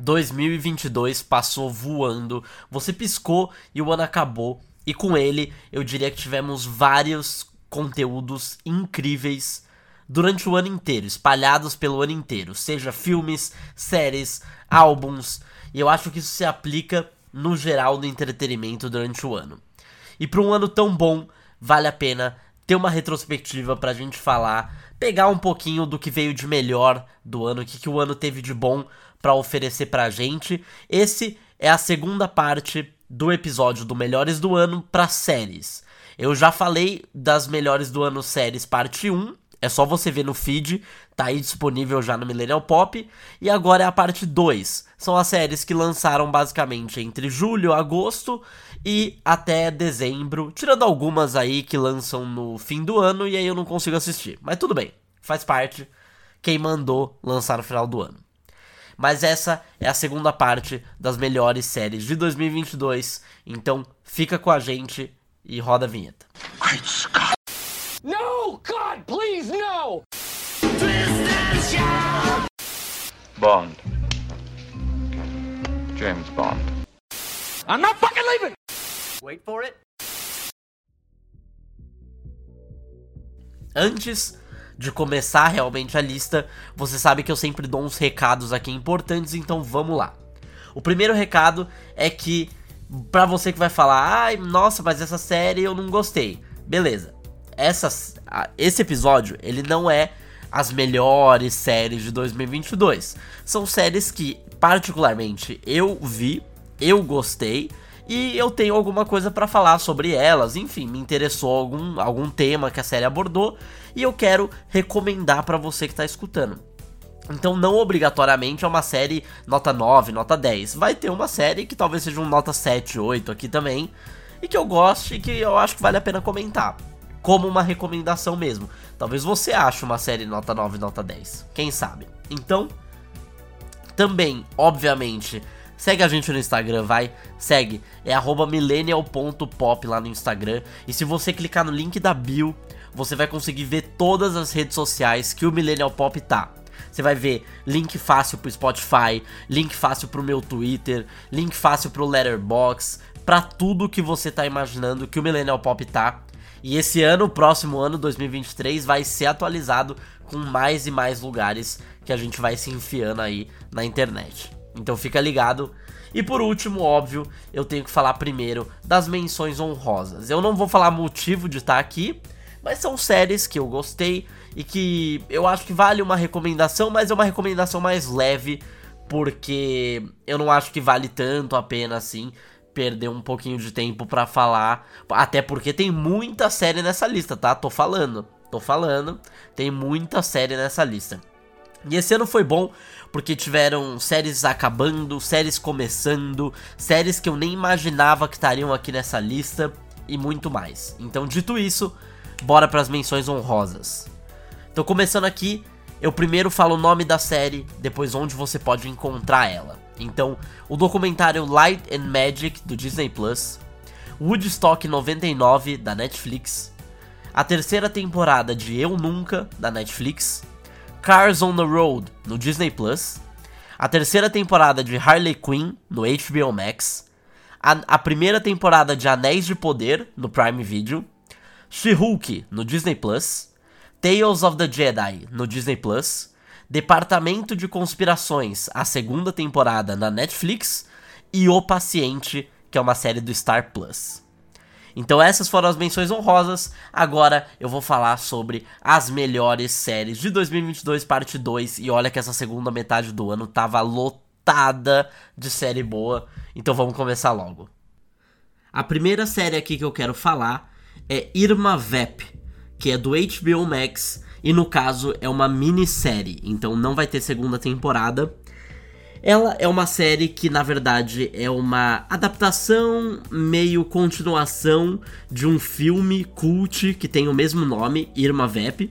2022 passou voando, você piscou e o ano acabou. E com ele, eu diria que tivemos vários conteúdos incríveis durante o ano inteiro, espalhados pelo ano inteiro, seja filmes, séries, álbuns, e eu acho que isso se aplica no geral do entretenimento durante o ano. E para um ano tão bom, vale a pena ter uma retrospectiva pra gente falar, pegar um pouquinho do que veio de melhor do ano, o que, que o ano teve de bom para oferecer pra gente. Esse é a segunda parte do episódio do Melhores do Ano para séries. Eu já falei das Melhores do Ano séries parte 1, é só você ver no feed, tá aí disponível já no Millennial Pop. E agora é a parte 2. São as séries que lançaram basicamente entre julho, agosto e até dezembro, tirando algumas aí que lançam no fim do ano e aí eu não consigo assistir. Mas tudo bem, faz parte. Quem mandou lançar no final do ano. Mas essa é a segunda parte das melhores séries de 2022. Então fica com a gente e roda a vinheta. Great Scott. No, God, please, no! Bond. James Bond. I'm not fucking leaving! Wait for it. Antes de começar realmente a lista, você sabe que eu sempre dou uns recados aqui importantes, então vamos lá. O primeiro recado é que para você que vai falar, ai, nossa, mas essa série eu não gostei. Beleza essa, esse episódio, ele não é as melhores séries de 2022. São séries que, particularmente, eu vi, eu gostei e eu tenho alguma coisa para falar sobre elas. Enfim, me interessou algum, algum tema que a série abordou e eu quero recomendar para você que tá escutando. Então, não obrigatoriamente é uma série nota 9, nota 10. Vai ter uma série que talvez seja um nota 7, 8 aqui também. E que eu goste e que eu acho que vale a pena comentar como uma recomendação mesmo. Talvez você ache uma série nota 9, nota 10. Quem sabe? Então, também, obviamente, segue a gente no Instagram, vai. Segue, é millennial.pop lá no Instagram. E se você clicar no link da bio, você vai conseguir ver todas as redes sociais que o Millennial Pop tá. Você vai ver link fácil pro Spotify, link fácil pro meu Twitter, link fácil pro Letterbox, para tudo que você tá imaginando que o Millennial Pop tá. E esse ano, o próximo ano, 2023, vai ser atualizado com mais e mais lugares que a gente vai se enfiando aí na internet. Então fica ligado. E por último, óbvio, eu tenho que falar primeiro das menções honrosas. Eu não vou falar motivo de estar aqui, mas são séries que eu gostei e que eu acho que vale uma recomendação, mas é uma recomendação mais leve, porque eu não acho que vale tanto a pena assim perder um pouquinho de tempo para falar, até porque tem muita série nessa lista, tá? Tô falando, tô falando, tem muita série nessa lista. E esse ano foi bom porque tiveram séries acabando, séries começando, séries que eu nem imaginava que estariam aqui nessa lista e muito mais. Então, dito isso, bora para as menções honrosas. Então, começando aqui, eu primeiro falo o nome da série, depois onde você pode encontrar ela. Então, o documentário Light and Magic do Disney Plus, Woodstock 99 da Netflix, a terceira temporada de Eu Nunca da Netflix, Cars on the Road no Disney Plus, a terceira temporada de Harley Quinn no HBO Max, a, a primeira temporada de Anéis de Poder no Prime Video, She-Hulk no Disney Plus, Tales of the Jedi no Disney Plus, Departamento de Conspirações, a segunda temporada na Netflix, e O Paciente, que é uma série do Star Plus. Então essas foram as menções honrosas. Agora eu vou falar sobre as melhores séries de 2022, parte 2. E olha que essa segunda metade do ano tava lotada de série boa. Então vamos começar logo. A primeira série aqui que eu quero falar é Irma Vep, que é do HBO Max e no caso é uma minissérie, então não vai ter segunda temporada. Ela é uma série que na verdade é uma adaptação meio continuação de um filme cult que tem o mesmo nome, Irma Vep.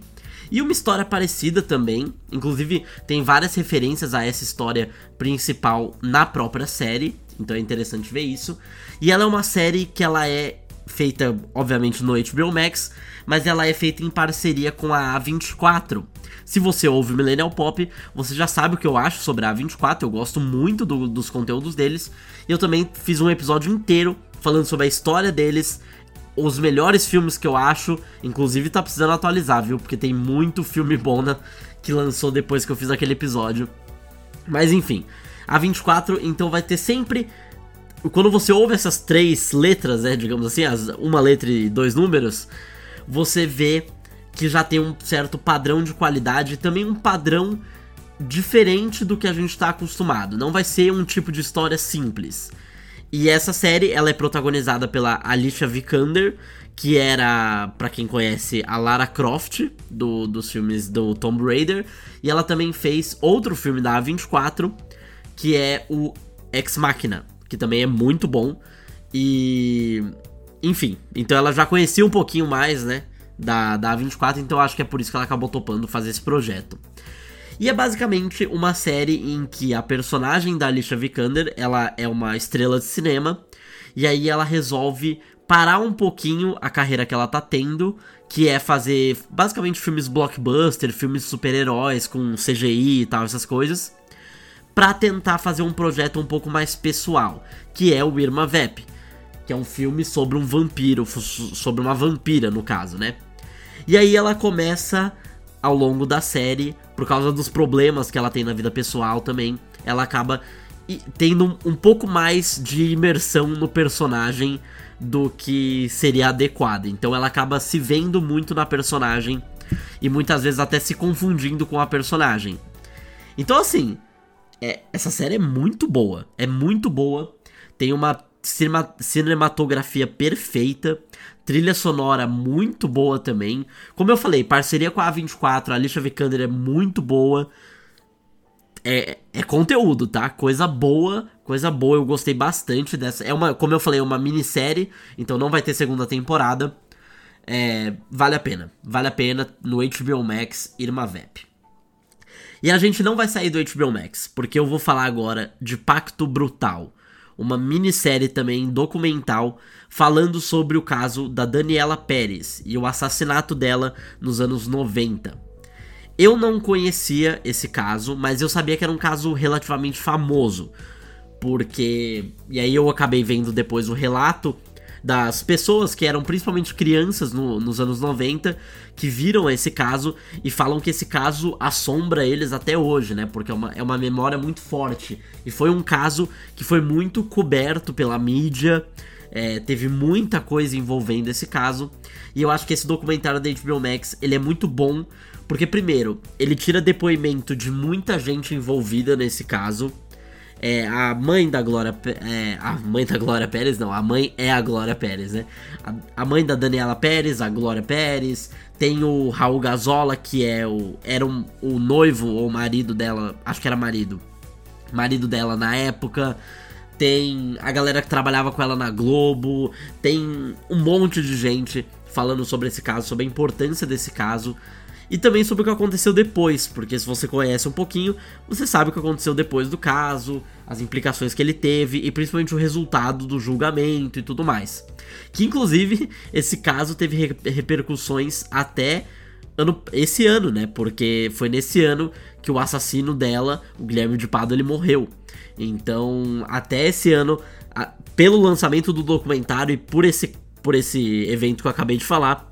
E uma história parecida também, inclusive tem várias referências a essa história principal na própria série, então é interessante ver isso. E ela é uma série que ela é feita, obviamente, no HBO Max, mas ela é feita em parceria com a A24. Se você ouve Millennial Pop, você já sabe o que eu acho sobre a A24, eu gosto muito do, dos conteúdos deles, e eu também fiz um episódio inteiro falando sobre a história deles, os melhores filmes que eu acho, inclusive tá precisando atualizar, viu? Porque tem muito filme bom na, que lançou depois que eu fiz aquele episódio. Mas enfim, a 24 então vai ter sempre quando você ouve essas três letras, né, digamos assim, as, uma letra e dois números, você vê que já tem um certo padrão de qualidade e também um padrão diferente do que a gente está acostumado. Não vai ser um tipo de história simples. E essa série, ela é protagonizada pela Alicia Vikander, que era, para quem conhece, a Lara Croft do, dos filmes do Tomb Raider, e ela também fez outro filme da A24, que é o Ex Machina, que também é muito bom. E. Enfim, então ela já conhecia um pouquinho mais, né? Da, da A24, então acho que é por isso que ela acabou topando fazer esse projeto. E é basicamente uma série em que a personagem da Alicia Vikander, ela é uma estrela de cinema, e aí ela resolve parar um pouquinho a carreira que ela tá tendo, que é fazer basicamente filmes blockbuster, filmes super-heróis com CGI e tal, essas coisas para tentar fazer um projeto um pouco mais pessoal, que é o Irma Vep, que é um filme sobre um vampiro, sobre uma vampira no caso, né? E aí ela começa ao longo da série, por causa dos problemas que ela tem na vida pessoal também, ela acaba tendo um pouco mais de imersão no personagem do que seria adequado. Então ela acaba se vendo muito na personagem e muitas vezes até se confundindo com a personagem. Então assim, é, essa série é muito boa. É muito boa. Tem uma cinema, cinematografia perfeita. Trilha sonora muito boa também. Como eu falei, parceria com a A24, a Alicia Vikander é muito boa. É, é conteúdo, tá? Coisa boa, coisa boa. Eu gostei bastante dessa. É uma, como eu falei, é uma minissérie, então não vai ter segunda temporada. É, vale a pena. Vale a pena no HBO Max Irma Vep. E a gente não vai sair do HBO Max, porque eu vou falar agora de Pacto Brutal, uma minissérie também documental falando sobre o caso da Daniela Pérez e o assassinato dela nos anos 90. Eu não conhecia esse caso, mas eu sabia que era um caso relativamente famoso, porque. E aí eu acabei vendo depois o relato das pessoas que eram principalmente crianças no, nos anos 90 que viram esse caso e falam que esse caso assombra eles até hoje, né? Porque é uma, é uma memória muito forte. E foi um caso que foi muito coberto pela mídia. É, teve muita coisa envolvendo esse caso. E eu acho que esse documentário da HBO Max ele é muito bom. Porque, primeiro, ele tira depoimento de muita gente envolvida nesse caso. É, a mãe da Glória. É, a mãe da Glória Pérez, não, a mãe é a Glória Pérez, né? A, a, mãe da Daniela Pérez, a Glória Pérez. Tem o Raul Gazola, que é o. Era um, o noivo ou marido dela. Acho que era marido. Marido dela na época. Tem a galera que trabalhava com ela na Globo. Tem um monte de gente falando sobre esse caso, sobre a importância desse caso e também sobre o que aconteceu depois, porque se você conhece um pouquinho, você sabe o que aconteceu depois do caso, as implicações que ele teve e principalmente o resultado do julgamento e tudo mais. Que inclusive esse caso teve repercussões até ano, esse ano, né? Porque foi nesse ano que o assassino dela, o Guilherme de Pado, ele morreu. Então, até esse ano, pelo lançamento do documentário e por esse, por esse evento que eu acabei de falar,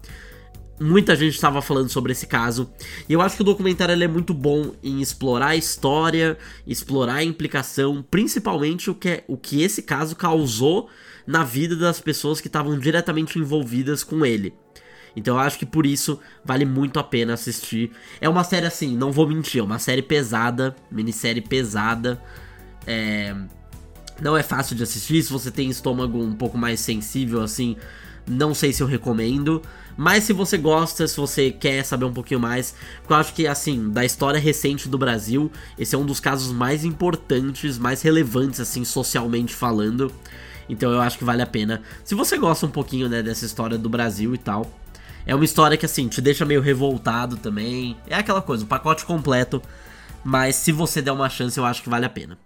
Muita gente estava falando sobre esse caso. E eu acho que o documentário é muito bom em explorar a história, explorar a implicação, principalmente o que, é, o que esse caso causou na vida das pessoas que estavam diretamente envolvidas com ele. Então eu acho que por isso vale muito a pena assistir. É uma série assim, não vou mentir, é uma série pesada, minissérie pesada. É... Não é fácil de assistir, se você tem estômago um pouco mais sensível assim, não sei se eu recomendo. Mas se você gosta, se você quer saber um pouquinho mais, porque eu acho que, assim, da história recente do Brasil, esse é um dos casos mais importantes, mais relevantes, assim, socialmente falando. Então eu acho que vale a pena. Se você gosta um pouquinho, né, dessa história do Brasil e tal. É uma história que, assim, te deixa meio revoltado também. É aquela coisa, o pacote completo. Mas se você der uma chance, eu acho que vale a pena.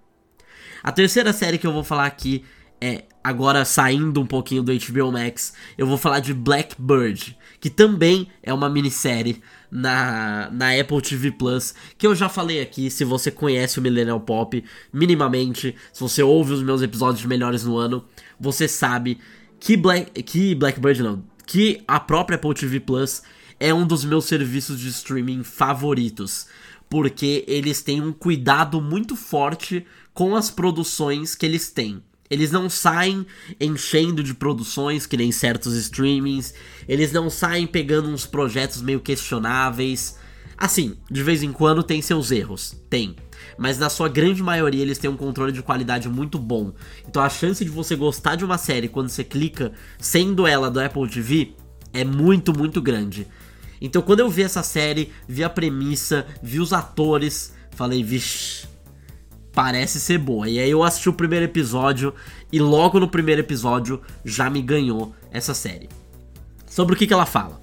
A terceira série que eu vou falar aqui é agora saindo um pouquinho do HBO Max, eu vou falar de Blackbird, que também é uma minissérie na, na Apple TV Plus, que eu já falei aqui, se você conhece o Millennial Pop minimamente, se você ouve os meus episódios melhores no ano, você sabe que, Black, que Blackbird não, que a própria Apple TV Plus é um dos meus serviços de streaming favoritos, porque eles têm um cuidado muito forte com as produções que eles têm. Eles não saem enchendo de produções, que nem certos streamings. Eles não saem pegando uns projetos meio questionáveis. Assim, de vez em quando tem seus erros. Tem. Mas na sua grande maioria eles têm um controle de qualidade muito bom. Então a chance de você gostar de uma série quando você clica, sendo ela do Apple TV, é muito, muito grande. Então quando eu vi essa série, vi a premissa, vi os atores, falei, vixi, parece ser boa. E aí eu assisti o primeiro episódio e logo no primeiro episódio já me ganhou essa série. Sobre o que, que ela fala?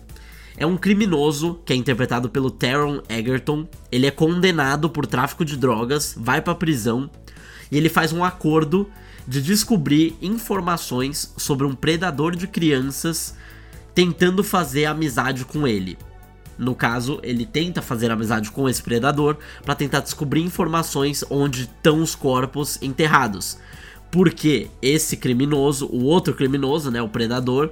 É um criminoso que é interpretado pelo Taron Egerton. Ele é condenado por tráfico de drogas, vai pra prisão e ele faz um acordo de descobrir informações sobre um predador de crianças tentando fazer amizade com ele. No caso, ele tenta fazer amizade com esse predador para tentar descobrir informações onde estão os corpos enterrados. Porque esse criminoso, o outro criminoso, né, o predador,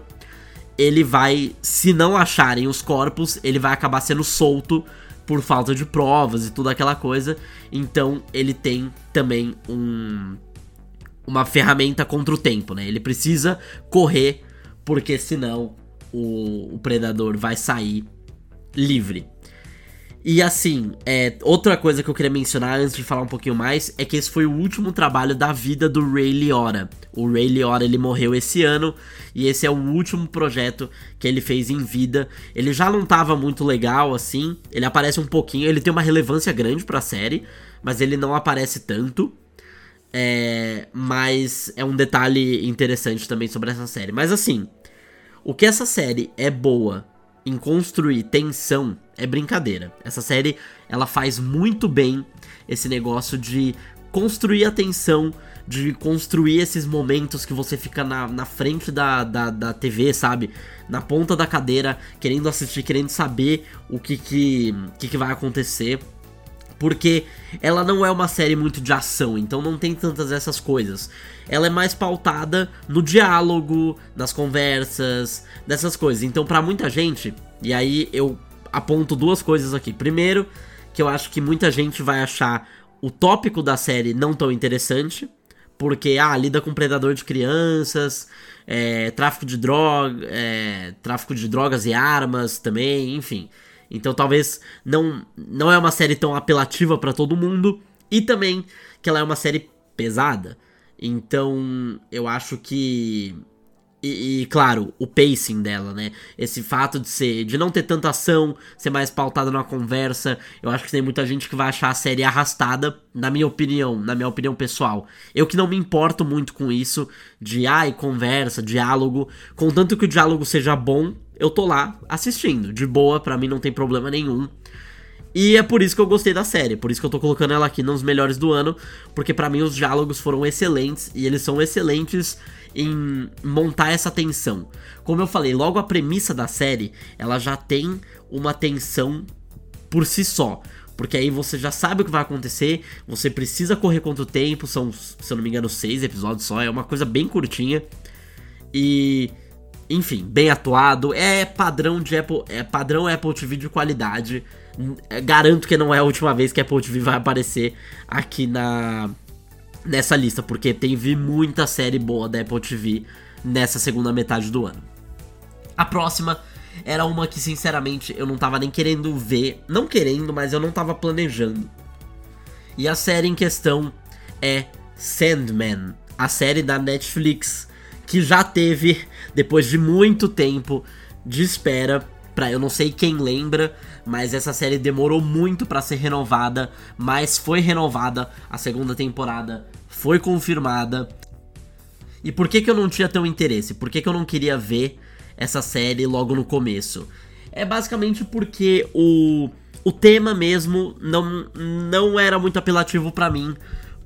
ele vai, se não acharem os corpos, ele vai acabar sendo solto por falta de provas e tudo aquela coisa. Então, ele tem também um uma ferramenta contra o tempo, né? Ele precisa correr porque senão o, o predador vai sair livre. E assim, é, outra coisa que eu queria mencionar antes de falar um pouquinho mais é que esse foi o último trabalho da vida do Ray Liotta. O Ray Liotta ele morreu esse ano e esse é o último projeto que ele fez em vida. Ele já não tava muito legal assim, ele aparece um pouquinho, ele tem uma relevância grande para a série, mas ele não aparece tanto. É, mas é um detalhe interessante também sobre essa série. Mas assim, o que essa série é boa em construir tensão é brincadeira. Essa série ela faz muito bem esse negócio de construir a tensão, de construir esses momentos que você fica na, na frente da, da, da TV, sabe? Na ponta da cadeira, querendo assistir, querendo saber o que, que, que, que vai acontecer porque ela não é uma série muito de ação, então não tem tantas essas coisas. Ela é mais pautada no diálogo, nas conversas, dessas coisas. Então, para muita gente, e aí eu aponto duas coisas aqui. Primeiro, que eu acho que muita gente vai achar o tópico da série não tão interessante, porque ah, lida com predador de crianças, é, tráfico de droga, é, tráfico de drogas e armas também, enfim. Então talvez não não é uma série tão apelativa para todo mundo e também que ela é uma série pesada. Então eu acho que e, e, claro, o pacing dela, né? Esse fato de ser, de não ter tanta ação, ser mais pautada numa conversa. Eu acho que tem muita gente que vai achar a série arrastada, na minha opinião, na minha opinião pessoal. Eu que não me importo muito com isso, de ai, conversa, diálogo. Contanto que o diálogo seja bom, eu tô lá assistindo. De boa, para mim não tem problema nenhum. E é por isso que eu gostei da série, por isso que eu tô colocando ela aqui nos melhores do ano, porque para mim os diálogos foram excelentes e eles são excelentes em montar essa tensão. Como eu falei, logo a premissa da série, ela já tem uma tensão por si só. Porque aí você já sabe o que vai acontecer, você precisa correr contra o tempo, são, se eu não me engano, seis episódios só, é uma coisa bem curtinha. E enfim, bem atuado, é padrão de Apple, é padrão Apple TV de qualidade. É, garanto que não é a última vez que Apple TV vai aparecer aqui na nessa lista, porque teve muita série boa da Apple TV nessa segunda metade do ano. A próxima era uma que sinceramente eu não tava nem querendo ver, não querendo, mas eu não tava planejando. E a série em questão é Sandman, a série da Netflix que já teve, depois de muito tempo de espera, pra eu não sei quem lembra, mas essa série demorou muito para ser renovada, mas foi renovada, a segunda temporada foi confirmada. E por que, que eu não tinha tão interesse? Por que, que eu não queria ver essa série logo no começo? É basicamente porque o, o tema mesmo não, não era muito apelativo para mim,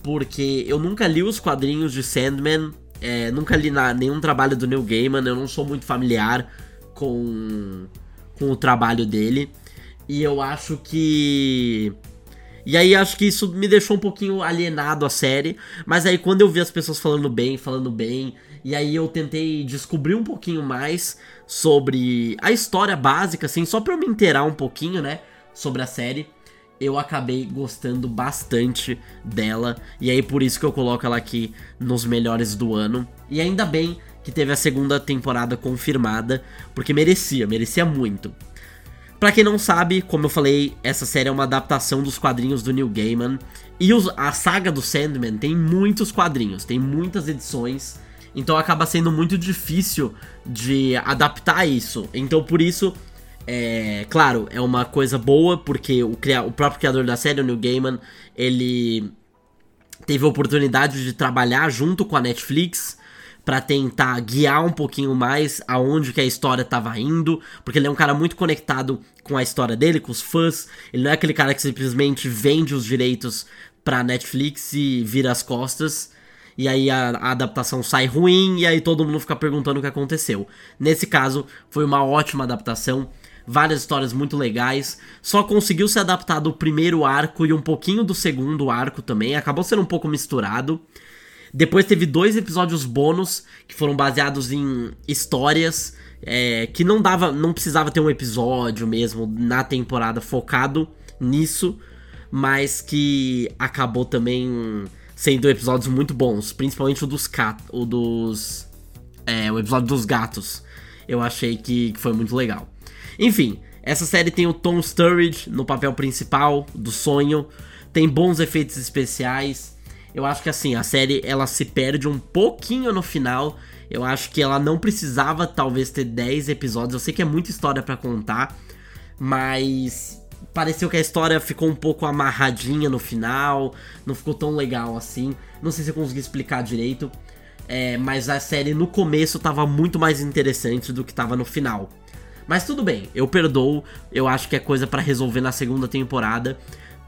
porque eu nunca li os quadrinhos de Sandman, é, nunca li na, nenhum trabalho do Neil Gaiman, eu não sou muito familiar com, com o trabalho dele. E eu acho que. E aí acho que isso me deixou um pouquinho alienado a série. Mas aí quando eu vi as pessoas falando bem, falando bem, e aí eu tentei descobrir um pouquinho mais sobre a história básica, assim, só pra eu me inteirar um pouquinho, né? Sobre a série. Eu acabei gostando bastante dela. E aí por isso que eu coloco ela aqui nos melhores do ano. E ainda bem que teve a segunda temporada confirmada, porque merecia, merecia muito. Pra quem não sabe, como eu falei, essa série é uma adaptação dos quadrinhos do Neil Gaiman. E os, a saga do Sandman tem muitos quadrinhos, tem muitas edições. Então acaba sendo muito difícil de adaptar isso. Então por isso, é claro, é uma coisa boa, porque o, o próprio criador da série, o Neil Gaiman, ele teve a oportunidade de trabalhar junto com a Netflix para tentar guiar um pouquinho mais aonde que a história tava indo, porque ele é um cara muito conectado com a história dele, com os fãs. Ele não é aquele cara que simplesmente vende os direitos pra Netflix e vira as costas. E aí a, a adaptação sai ruim e aí todo mundo fica perguntando o que aconteceu. Nesse caso, foi uma ótima adaptação várias histórias muito legais. Só conseguiu se adaptar do primeiro arco e um pouquinho do segundo arco também. Acabou sendo um pouco misturado. Depois teve dois episódios bônus que foram baseados em histórias é, que não dava, não precisava ter um episódio mesmo na temporada focado nisso, mas que acabou também sendo episódios muito bons, principalmente o dos o dos é, o episódio dos gatos. Eu achei que, que foi muito legal. Enfim, essa série tem o Tom Sturridge no papel principal do sonho, tem bons efeitos especiais eu acho que assim, a série ela se perde um pouquinho no final. Eu acho que ela não precisava talvez ter 10 episódios. Eu sei que é muita história para contar, mas pareceu que a história ficou um pouco amarradinha no final, não ficou tão legal assim. Não sei se eu consegui explicar direito, é, mas a série no começo tava muito mais interessante do que tava no final. Mas tudo bem, eu perdoo, eu acho que é coisa para resolver na segunda temporada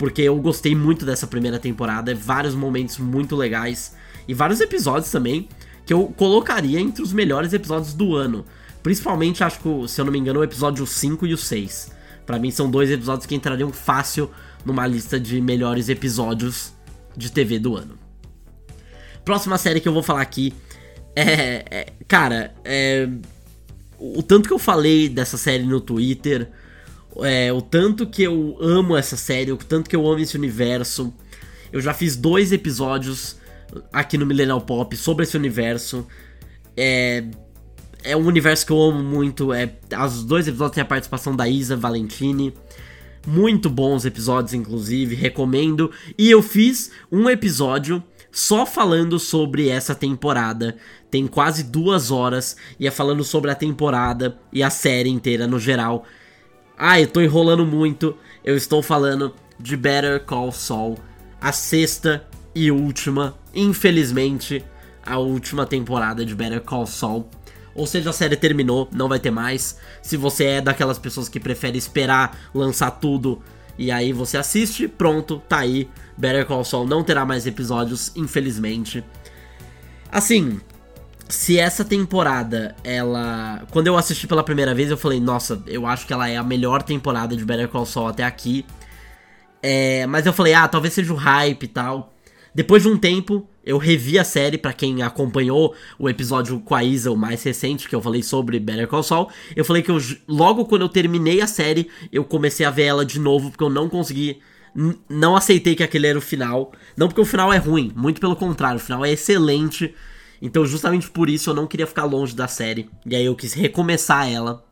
porque eu gostei muito dessa primeira temporada, vários momentos muito legais e vários episódios também que eu colocaria entre os melhores episódios do ano. Principalmente, acho que, se eu não me engano, o episódio 5 e o 6. Para mim são dois episódios que entrariam fácil numa lista de melhores episódios de TV do ano. Próxima série que eu vou falar aqui é. é cara, é. O tanto que eu falei dessa série no Twitter, é, o tanto que eu amo essa série, o tanto que eu amo esse universo. Eu já fiz dois episódios aqui no Millennial Pop sobre esse universo. É, é um universo que eu amo muito. É, os dois episódios têm a participação da Isa Valentini. Muito bons episódios, inclusive, recomendo. E eu fiz um episódio só falando sobre essa temporada. Tem quase duas horas e é falando sobre a temporada e a série inteira no geral. Ah, eu tô enrolando muito. Eu estou falando de Better Call Saul, a sexta e última, infelizmente, a última temporada de Better Call Saul. Ou seja, a série terminou, não vai ter mais. Se você é daquelas pessoas que prefere esperar lançar tudo e aí você assiste, pronto, tá aí. Better Call Saul não terá mais episódios, infelizmente. Assim, se essa temporada, ela. Quando eu assisti pela primeira vez, eu falei, nossa, eu acho que ela é a melhor temporada de Better Call Saul até aqui. É, mas eu falei, ah, talvez seja o hype e tal. Depois de um tempo, eu revi a série, para quem acompanhou o episódio com a Isa, o mais recente, que eu falei sobre Better Call Saul. Eu falei que eu, logo quando eu terminei a série, eu comecei a ver ela de novo, porque eu não consegui. Não aceitei que aquele era o final. Não porque o final é ruim, muito pelo contrário, o final é excelente. Então, justamente por isso, eu não queria ficar longe da série. E aí eu quis recomeçar ela.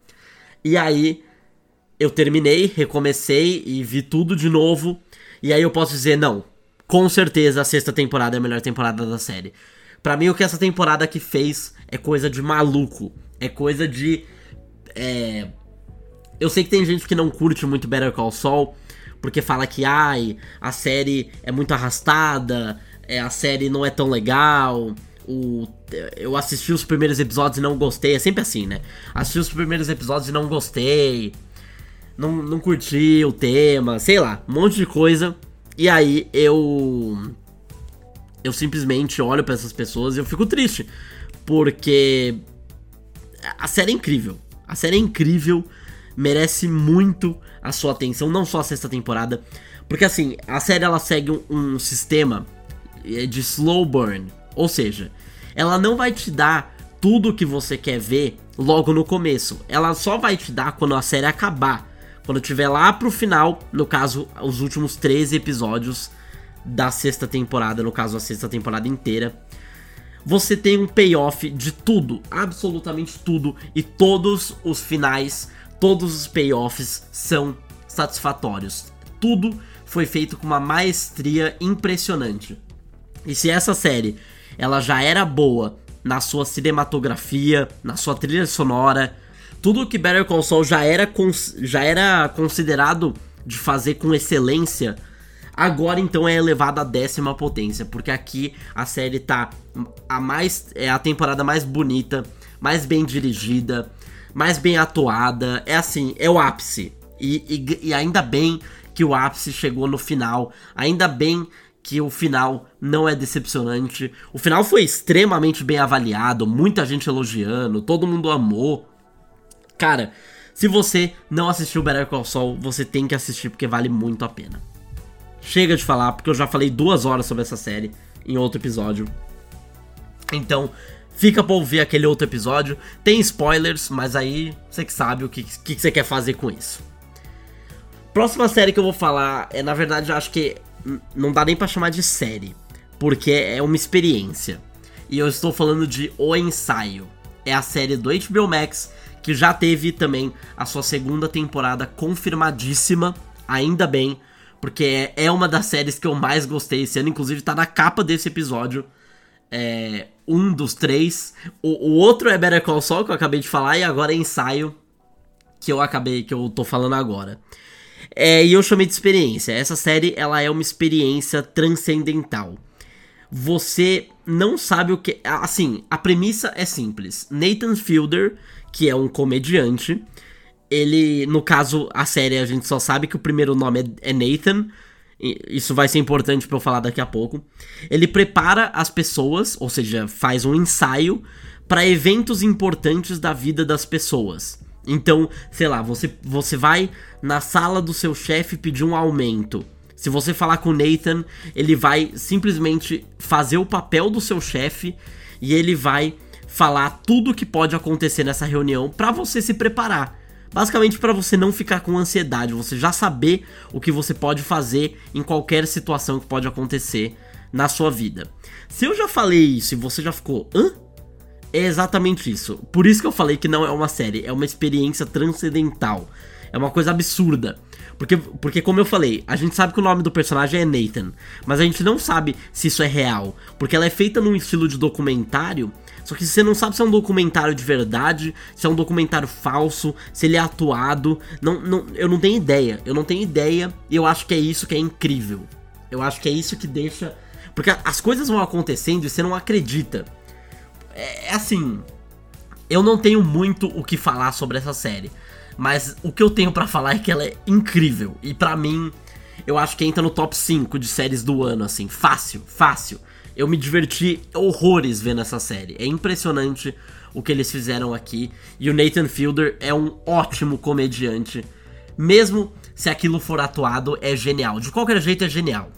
E aí eu terminei, recomecei e vi tudo de novo. E aí eu posso dizer, não, com certeza a sexta temporada é a melhor temporada da série. Para mim, o que essa temporada aqui fez é coisa de maluco. É coisa de. É... Eu sei que tem gente que não curte muito Better Call Saul, porque fala que ai, a série é muito arrastada, é, a série não é tão legal, o, eu assisti os primeiros episódios e não gostei. É sempre assim, né? Assisti os primeiros episódios e não gostei. Não, não curti o tema, sei lá, um monte de coisa. E aí eu. eu simplesmente olho para essas pessoas e eu fico triste. Porque a série é incrível. A série é incrível, merece muito a sua atenção, não só a sexta temporada. Porque assim, a série ela segue um, um sistema de slow burn. Ou seja, ela não vai te dar tudo que você quer ver logo no começo. Ela só vai te dar quando a série acabar. Quando tiver lá pro final, no caso, os últimos 13 episódios da sexta temporada, no caso, a sexta temporada inteira. Você tem um payoff de tudo, absolutamente tudo, e todos os finais, todos os payoffs são satisfatórios. Tudo foi feito com uma maestria impressionante. E se essa série ela já era boa na sua cinematografia, na sua trilha sonora, tudo que Better Call Saul já era, já era considerado de fazer com excelência, agora então é elevado à décima potência, porque aqui a série tá a mais é a temporada mais bonita, mais bem dirigida, mais bem atuada, é assim, é o ápice. E, e, e ainda bem que o ápice chegou no final, ainda bem que o final não é decepcionante. O final foi extremamente bem avaliado, muita gente elogiando, todo mundo amou. Cara, se você não assistiu Better Call Saul, você tem que assistir porque vale muito a pena. Chega de falar, porque eu já falei duas horas sobre essa série em outro episódio. Então, fica pra ouvir aquele outro episódio. Tem spoilers, mas aí você que sabe o que, que, que você quer fazer com isso. Próxima série que eu vou falar é, na verdade, eu acho que não dá nem para chamar de série, porque é uma experiência. E eu estou falando de O Ensaio. É a série do HBO Max que já teve também a sua segunda temporada confirmadíssima, ainda bem, porque é, é uma das séries que eu mais gostei esse ano, inclusive tá na capa desse episódio. É, um dos três. O, o outro é Better Call Saul, que eu acabei de falar, e agora é ensaio, que eu acabei, que eu tô falando agora. É, e eu chamei de experiência. Essa série ela é uma experiência transcendental. Você não sabe o que. Assim, a premissa é simples. Nathan Fielder, que é um comediante, ele, no caso, a série a gente só sabe que o primeiro nome é, é Nathan. Isso vai ser importante para eu falar daqui a pouco. Ele prepara as pessoas, ou seja, faz um ensaio para eventos importantes da vida das pessoas. Então, sei lá, você, você vai na sala do seu chefe pedir um aumento. Se você falar com o Nathan, ele vai simplesmente fazer o papel do seu chefe e ele vai falar tudo o que pode acontecer nessa reunião para você se preparar. Basicamente para você não ficar com ansiedade, você já saber o que você pode fazer em qualquer situação que pode acontecer na sua vida. Se eu já falei isso e você já ficou, hã? É exatamente isso. Por isso que eu falei que não é uma série, é uma experiência transcendental. É uma coisa absurda. Porque, porque, como eu falei, a gente sabe que o nome do personagem é Nathan, mas a gente não sabe se isso é real. Porque ela é feita num estilo de documentário, só que você não sabe se é um documentário de verdade, se é um documentário falso, se ele é atuado. Não, não, eu não tenho ideia. Eu não tenho ideia e eu acho que é isso que é incrível. Eu acho que é isso que deixa. Porque as coisas vão acontecendo e você não acredita. É, é assim. Eu não tenho muito o que falar sobre essa série. Mas o que eu tenho para falar é que ela é incrível. E para mim, eu acho que entra no top 5 de séries do ano, assim. Fácil, fácil. Eu me diverti horrores vendo essa série. É impressionante o que eles fizeram aqui. E o Nathan Fielder é um ótimo comediante. Mesmo se aquilo for atuado, é genial. De qualquer jeito, é genial.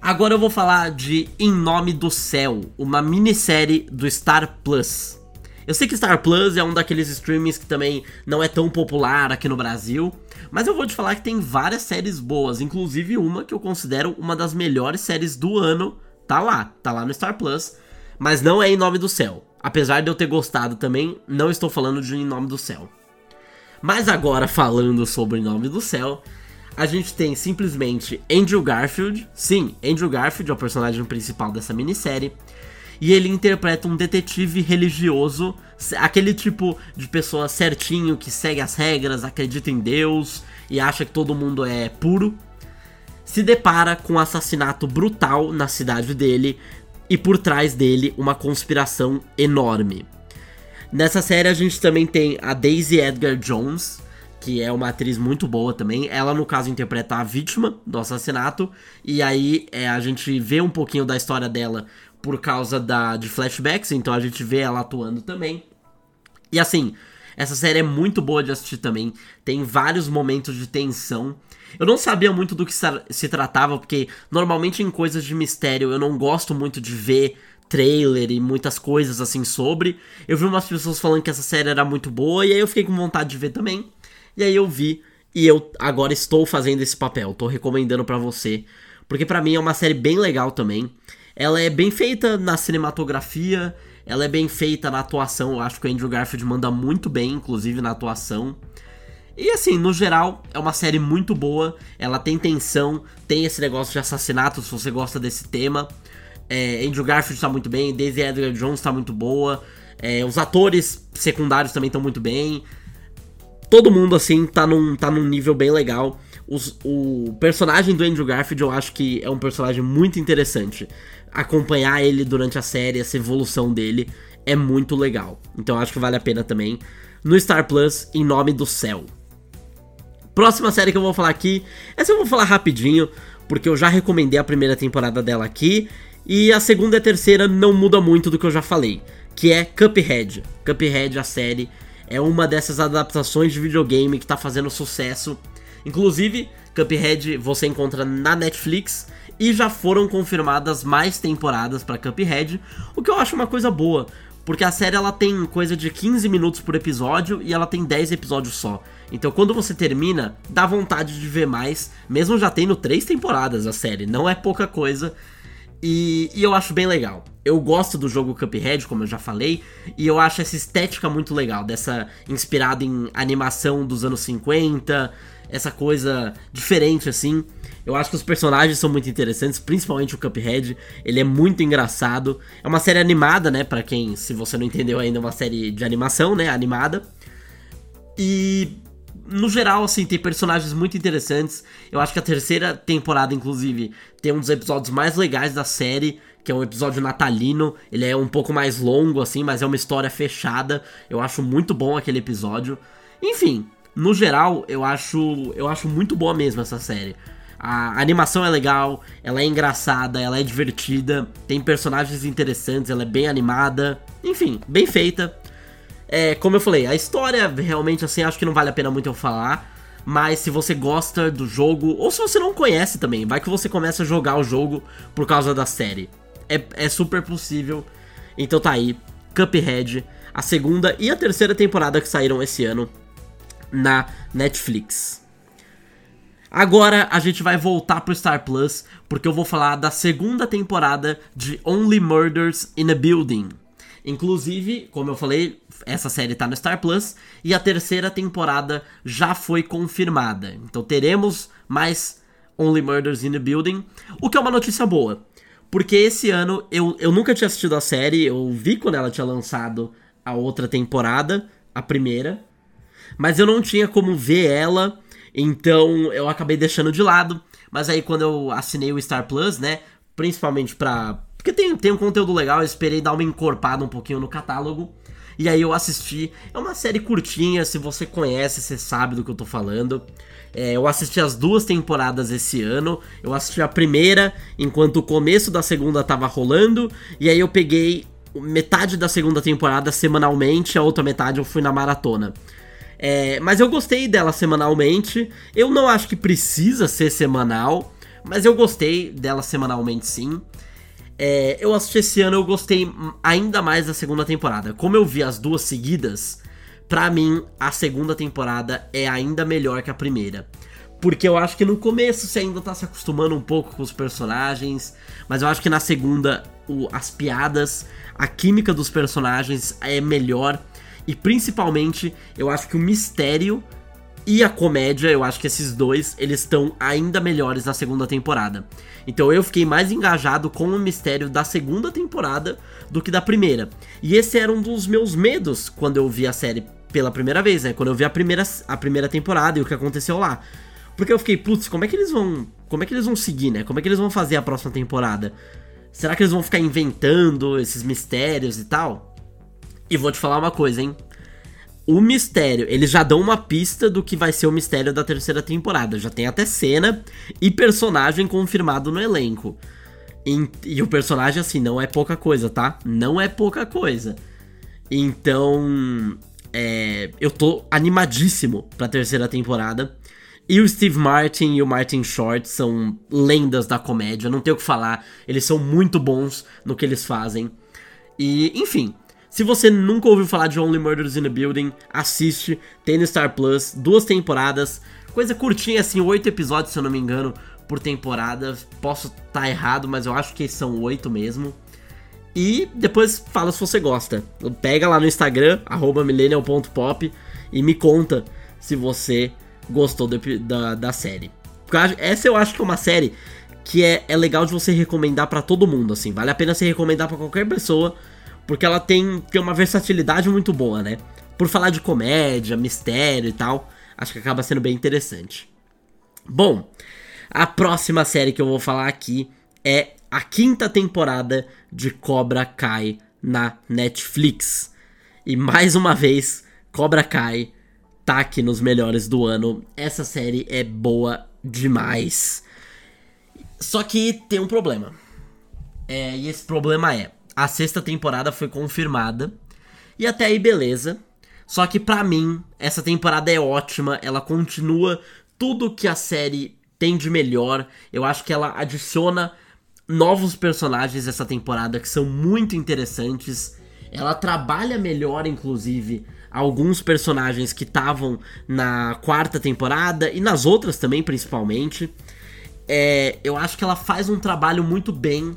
Agora eu vou falar de Em Nome do Céu, uma minissérie do Star Plus. Eu sei que Star Plus é um daqueles streamings que também não é tão popular aqui no Brasil, mas eu vou te falar que tem várias séries boas, inclusive uma que eu considero uma das melhores séries do ano, tá lá, tá lá no Star Plus, mas não é Em Nome do Céu. Apesar de eu ter gostado também, não estou falando de Em Nome do Céu. Mas agora falando sobre Em Nome do Céu, a gente tem simplesmente Andrew Garfield. Sim, Andrew Garfield é o personagem principal dessa minissérie. E ele interpreta um detetive religioso, aquele tipo de pessoa certinho que segue as regras, acredita em Deus e acha que todo mundo é puro. Se depara com um assassinato brutal na cidade dele e por trás dele uma conspiração enorme. Nessa série a gente também tem a Daisy Edgar Jones, que é uma atriz muito boa também. Ela, no caso, interpreta a vítima do assassinato. E aí é, a gente vê um pouquinho da história dela por causa da, de flashbacks, então a gente vê ela atuando também. E assim, essa série é muito boa de assistir também. Tem vários momentos de tensão. Eu não sabia muito do que se tratava, porque normalmente em coisas de mistério eu não gosto muito de ver trailer e muitas coisas assim sobre. Eu vi umas pessoas falando que essa série era muito boa e aí eu fiquei com vontade de ver também. E aí eu vi e eu agora estou fazendo esse papel, tô recomendando para você, porque para mim é uma série bem legal também. Ela é bem feita na cinematografia, ela é bem feita na atuação, eu acho que o Andrew Garfield manda muito bem, inclusive na atuação. E assim, no geral, é uma série muito boa, ela tem tensão, tem esse negócio de assassinato, se você gosta desse tema. É, Andrew Garfield tá muito bem, Daisy Edgar Jones tá muito boa, é, os atores secundários também estão muito bem. Todo mundo, assim, tá num, tá num nível bem legal. Os, o personagem do Andrew Garfield eu acho que é um personagem muito interessante. Acompanhar ele durante a série, essa evolução dele, é muito legal. Então acho que vale a pena também. No Star Plus, Em Nome do Céu. Próxima série que eu vou falar aqui, essa eu vou falar rapidinho, porque eu já recomendei a primeira temporada dela aqui. E a segunda e a terceira não muda muito do que eu já falei, que é Cuphead. Cuphead, a série, é uma dessas adaptações de videogame que tá fazendo sucesso Inclusive, Cuphead você encontra na Netflix e já foram confirmadas mais temporadas para Cuphead, o que eu acho uma coisa boa, porque a série ela tem coisa de 15 minutos por episódio e ela tem 10 episódios só. Então quando você termina, dá vontade de ver mais, mesmo já tendo 3 temporadas a série, não é pouca coisa. E, e, eu acho bem legal. Eu gosto do jogo Cuphead, como eu já falei, e eu acho essa estética muito legal, dessa inspirada em animação dos anos 50, essa coisa diferente assim. Eu acho que os personagens são muito interessantes, principalmente o Cuphead. Ele é muito engraçado. É uma série animada, né? Para quem, se você não entendeu ainda, é uma série de animação, né? Animada. E no geral, assim, tem personagens muito interessantes. Eu acho que a terceira temporada, inclusive, tem um dos episódios mais legais da série, que é um episódio natalino. Ele é um pouco mais longo, assim, mas é uma história fechada. Eu acho muito bom aquele episódio. Enfim, no geral, eu acho, eu acho muito boa mesmo essa série. A animação é legal, ela é engraçada, ela é divertida, tem personagens interessantes, ela é bem animada, enfim, bem feita. É, como eu falei, a história realmente assim, acho que não vale a pena muito eu falar, mas se você gosta do jogo, ou se você não conhece também, vai que você começa a jogar o jogo por causa da série. É, é super possível. Então tá aí, Cuphead, a segunda e a terceira temporada que saíram esse ano na Netflix. Agora a gente vai voltar pro Star Plus, porque eu vou falar da segunda temporada de Only Murders in a Building. Inclusive, como eu falei, essa série tá no Star Plus e a terceira temporada já foi confirmada. Então teremos mais Only Murders in a Building, o que é uma notícia boa. Porque esse ano eu, eu nunca tinha assistido a série, eu vi quando ela tinha lançado a outra temporada, a primeira, mas eu não tinha como ver ela, então eu acabei deixando de lado. Mas aí quando eu assinei o Star Plus, né, principalmente pra... Porque tem, tem um conteúdo legal, eu esperei dar uma encorpada um pouquinho no catálogo. E aí eu assisti. É uma série curtinha, se você conhece, você sabe do que eu tô falando. É, eu assisti as duas temporadas esse ano. Eu assisti a primeira enquanto o começo da segunda tava rolando. E aí eu peguei metade da segunda temporada semanalmente, a outra metade eu fui na maratona. É, mas eu gostei dela semanalmente. Eu não acho que precisa ser semanal, mas eu gostei dela semanalmente sim. É, eu assisti esse ano, eu gostei ainda mais da segunda temporada. Como eu vi as duas seguidas, pra mim a segunda temporada é ainda melhor que a primeira. Porque eu acho que no começo você ainda tá se acostumando um pouco com os personagens, mas eu acho que na segunda o, as piadas, a química dos personagens é melhor. E principalmente, eu acho que o mistério e a comédia, eu acho que esses dois, eles estão ainda melhores na segunda temporada. Então eu fiquei mais engajado com o mistério da segunda temporada do que da primeira. E esse era um dos meus medos quando eu vi a série pela primeira vez, né? Quando eu vi a primeira, a primeira temporada e o que aconteceu lá. Porque eu fiquei, putz, como é que eles vão. Como é que eles vão seguir, né? Como é que eles vão fazer a próxima temporada? Será que eles vão ficar inventando esses mistérios e tal? E vou te falar uma coisa, hein? O mistério, eles já dão uma pista do que vai ser o mistério da terceira temporada. Já tem até cena e personagem confirmado no elenco. E, e, o personagem, assim, não é pouca coisa, tá? Não é pouca coisa. Então, é, eu tô animadíssimo pra terceira temporada. E o Steve Martin e o Martin Short são lendas da comédia, não tem o que falar. Eles são muito bons no que eles fazem. E, enfim, se você nunca ouviu falar de Only Murders in the Building, assiste, tem no Star Plus, duas temporadas, coisa curtinha assim, oito episódios se eu não me engano por temporada. Posso estar tá errado, mas eu acho que são oito mesmo. E depois fala se você gosta. Pega lá no Instagram, millennial.pop e me conta se você gostou da, da série. Essa eu acho que é uma série que é, é legal de você recomendar para todo mundo, assim. Vale a pena você recomendar para qualquer pessoa porque ela tem, tem uma versatilidade muito boa, né? Por falar de comédia, mistério e tal, acho que acaba sendo bem interessante. Bom, a próxima série que eu vou falar aqui é a quinta temporada de Cobra Kai na Netflix. E mais uma vez, Cobra Kai tá aqui nos melhores do ano. Essa série é boa demais. Só que tem um problema. É, e esse problema é: a sexta temporada foi confirmada. E até aí, beleza. Só que para mim, essa temporada é ótima. Ela continua tudo que a série tem de melhor. Eu acho que ela adiciona novos personagens essa temporada que são muito interessantes. Ela trabalha melhor, inclusive, alguns personagens que estavam na quarta temporada e nas outras também, principalmente. É, eu acho que ela faz um trabalho muito bem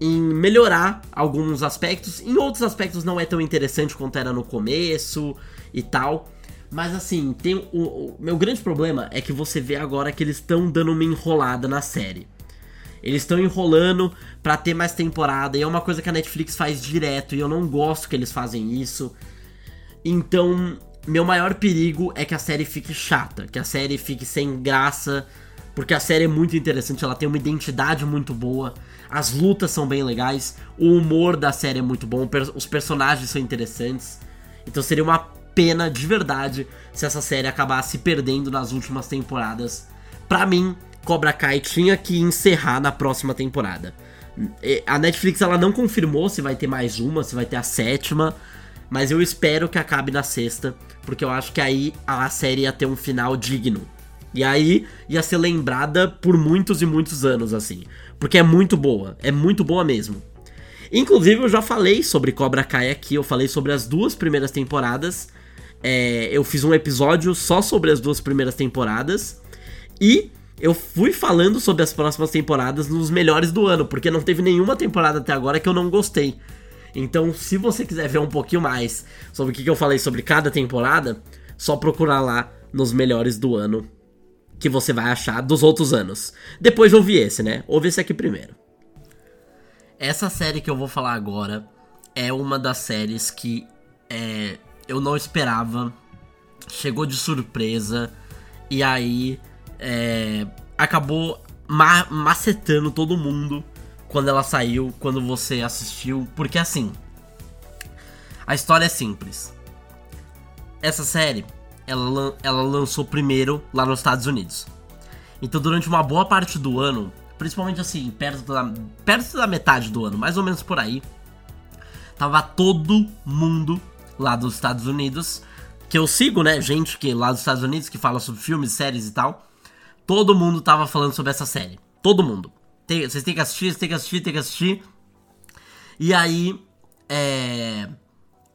em melhorar alguns aspectos. Em outros aspectos não é tão interessante quanto era no começo e tal. Mas assim, tem o, o meu grande problema é que você vê agora que eles estão dando uma enrolada na série. Eles estão enrolando para ter mais temporada e é uma coisa que a Netflix faz direto e eu não gosto que eles fazem isso. Então, meu maior perigo é que a série fique chata, que a série fique sem graça, porque a série é muito interessante, ela tem uma identidade muito boa, as lutas são bem legais, o humor da série é muito bom, os personagens são interessantes. Então seria uma pena de verdade se essa série acabasse perdendo nas últimas temporadas. Para mim, Cobra Kai tinha que encerrar na próxima temporada. A Netflix ela não confirmou se vai ter mais uma, se vai ter a sétima, mas eu espero que acabe na sexta, porque eu acho que aí a série ia ter um final digno. E aí ia ser lembrada por muitos e muitos anos, assim. Porque é muito boa, é muito boa mesmo. Inclusive, eu já falei sobre Cobra Kai aqui, eu falei sobre as duas primeiras temporadas. É, eu fiz um episódio só sobre as duas primeiras temporadas. E eu fui falando sobre as próximas temporadas nos melhores do ano, porque não teve nenhuma temporada até agora que eu não gostei. Então, se você quiser ver um pouquinho mais sobre o que eu falei sobre cada temporada, só procurar lá nos melhores do ano que você vai achar dos outros anos. Depois ouve esse, né? Ouve esse aqui primeiro. Essa série que eu vou falar agora é uma das séries que é, eu não esperava, chegou de surpresa e aí é, acabou ma macetando todo mundo quando ela saiu, quando você assistiu, porque assim, a história é simples. Essa série ela, ela lançou primeiro lá nos Estados Unidos. Então, durante uma boa parte do ano, principalmente assim, perto da, perto da metade do ano, mais ou menos por aí, tava todo mundo lá dos Estados Unidos, que eu sigo, né, gente que lá dos Estados Unidos que fala sobre filmes, séries e tal. Todo mundo tava falando sobre essa série. Todo mundo. Tem, vocês têm que assistir, vocês têm que assistir, têm que assistir. E aí, é...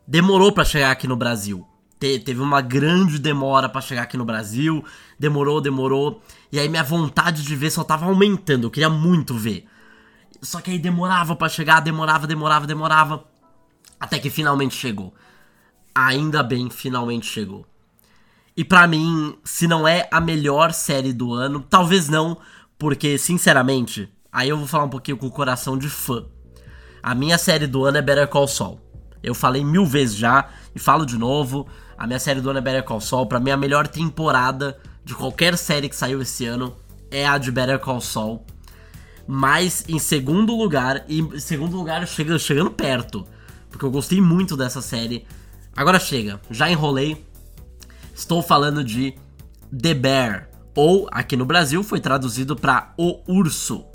Demorou para chegar aqui no Brasil te, teve uma grande demora para chegar aqui no Brasil. Demorou, demorou. E aí minha vontade de ver só tava aumentando. Eu queria muito ver. Só que aí demorava para chegar, demorava, demorava, demorava. Até que finalmente chegou. Ainda bem, finalmente chegou. E para mim, se não é a melhor série do ano, talvez não, porque sinceramente, aí eu vou falar um pouquinho com o coração de fã. A minha série do ano é Better Call Saul. Eu falei mil vezes já e falo de novo. A minha série do ano é Better Call Saul. Pra mim, a melhor temporada de qualquer série que saiu esse ano é a de Better Call Saul. Mas em segundo lugar, e em segundo lugar chega, chegando perto, porque eu gostei muito dessa série. agora chega, já enrolei. Estou falando de The Bear, ou aqui no Brasil foi traduzido para O Urso.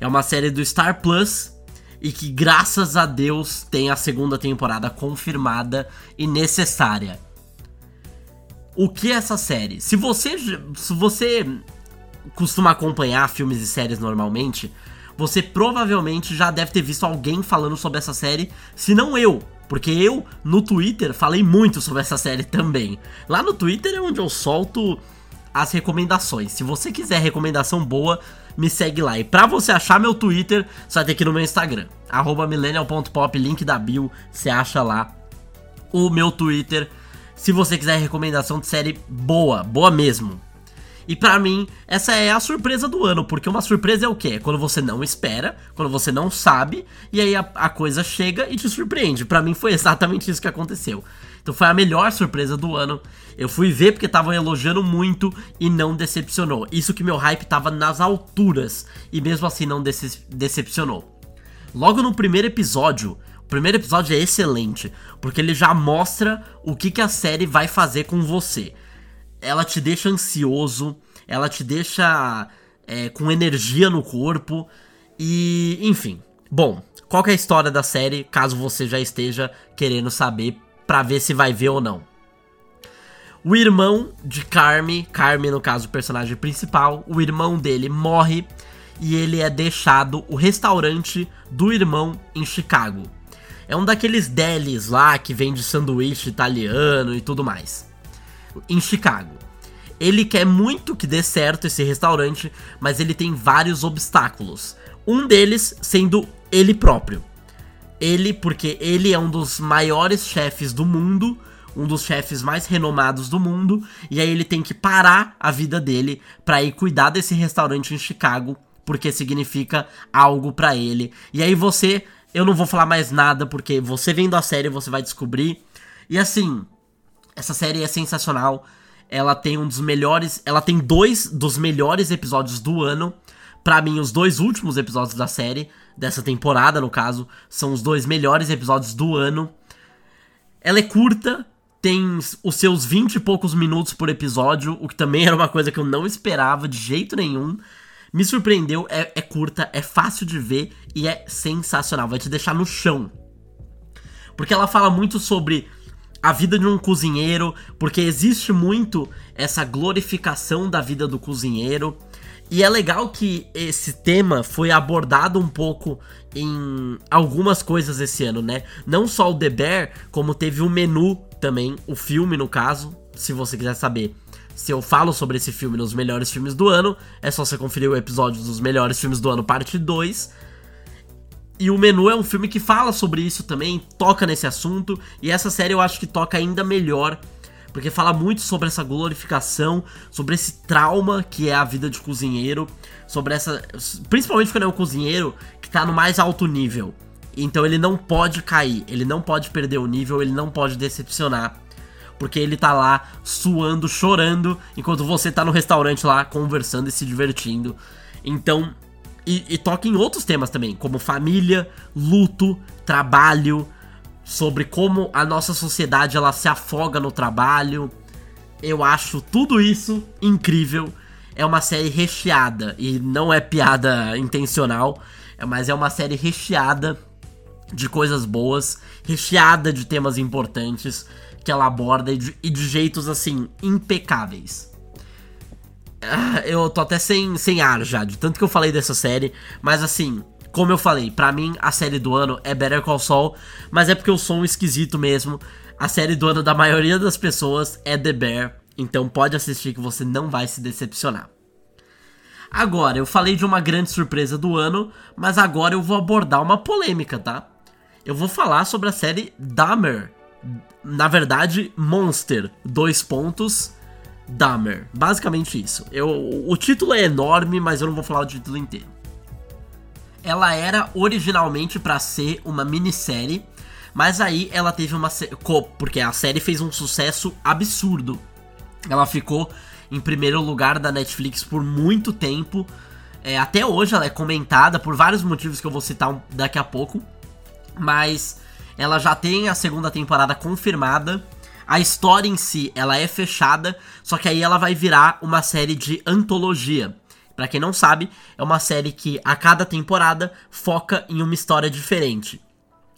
É uma série do Star Plus e que graças a Deus tem a segunda temporada confirmada e necessária. O que é essa série? Se você se você costuma acompanhar filmes e séries normalmente, você provavelmente já deve ter visto alguém falando sobre essa série, se não eu, porque eu no Twitter falei muito sobre essa série também. Lá no Twitter é onde eu solto as recomendações. Se você quiser recomendação boa, me segue lá. E pra você achar meu Twitter, você vai ter que ir no meu Instagram, millennial.pop, link da bio, você acha lá o meu Twitter. Se você quiser recomendação de série boa, boa mesmo. E para mim, essa é a surpresa do ano, porque uma surpresa é o quê? É quando você não espera, quando você não sabe, e aí a, a coisa chega e te surpreende. Para mim foi exatamente isso que aconteceu. Então foi a melhor surpresa do ano. Eu fui ver porque estavam elogiando muito e não decepcionou. Isso que meu hype tava nas alturas e mesmo assim não decepcionou. Logo no primeiro episódio, primeiro episódio é excelente, porque ele já mostra o que, que a série vai fazer com você ela te deixa ansioso, ela te deixa é, com energia no corpo e, enfim. Bom, qual é a história da série, caso você já esteja querendo saber para ver se vai ver ou não? O irmão de Carme, Carme no caso o personagem principal, o irmão dele morre e ele é deixado o restaurante do irmão em Chicago. É um daqueles delis lá que vende sanduíche italiano e tudo mais em Chicago. Ele quer muito que dê certo esse restaurante, mas ele tem vários obstáculos. Um deles sendo ele próprio. Ele, porque ele é um dos maiores chefes do mundo, um dos chefes mais renomados do mundo, e aí ele tem que parar a vida dele para ir cuidar desse restaurante em Chicago, porque significa algo para ele. E aí você, eu não vou falar mais nada porque você vendo a série você vai descobrir. E assim, essa série é sensacional. Ela tem um dos melhores. Ela tem dois dos melhores episódios do ano. Para mim, os dois últimos episódios da série, dessa temporada no caso, são os dois melhores episódios do ano. Ela é curta, tem os seus 20 e poucos minutos por episódio, o que também era uma coisa que eu não esperava de jeito nenhum. Me surpreendeu, é, é curta, é fácil de ver e é sensacional, vai te deixar no chão. Porque ela fala muito sobre a vida de um cozinheiro, porque existe muito essa glorificação da vida do cozinheiro. E é legal que esse tema foi abordado um pouco em algumas coisas esse ano, né? Não só o The Bear, como teve o menu também, o filme no caso, se você quiser saber. Se eu falo sobre esse filme nos melhores filmes do ano, é só você conferir o episódio dos melhores filmes do ano, parte 2. E o Menu é um filme que fala sobre isso também, toca nesse assunto, e essa série eu acho que toca ainda melhor, porque fala muito sobre essa glorificação, sobre esse trauma que é a vida de cozinheiro, sobre essa. Principalmente quando é um cozinheiro que tá no mais alto nível. Então ele não pode cair, ele não pode perder o nível, ele não pode decepcionar. Porque ele tá lá suando, chorando, enquanto você tá no restaurante lá conversando e se divertindo. Então, e, e toca em outros temas também, como família, luto, trabalho, sobre como a nossa sociedade ela se afoga no trabalho. Eu acho tudo isso incrível. É uma série recheada e não é piada intencional, mas é uma série recheada de coisas boas, recheada de temas importantes que ela aborda e de, e de jeitos assim impecáveis. Ah, eu tô até sem, sem ar já, de tanto que eu falei dessa série. Mas assim, como eu falei, para mim a série do ano é Better Call Saul, mas é porque eu sou um esquisito mesmo. A série do ano da maioria das pessoas é The Bear, então pode assistir que você não vai se decepcionar. Agora, eu falei de uma grande surpresa do ano, mas agora eu vou abordar uma polêmica, tá? Eu vou falar sobre a série Dahmer. Na verdade, Monster. Dois pontos Dahmer. Basicamente isso. Eu, o título é enorme, mas eu não vou falar o título inteiro. Ela era originalmente para ser uma minissérie, mas aí ela teve uma. Porque a série fez um sucesso absurdo. Ela ficou em primeiro lugar da Netflix por muito tempo. É, até hoje ela é comentada por vários motivos que eu vou citar daqui a pouco. Mas ela já tem a segunda temporada confirmada. A história em si, ela é fechada, só que aí ela vai virar uma série de antologia. Para quem não sabe, é uma série que a cada temporada foca em uma história diferente.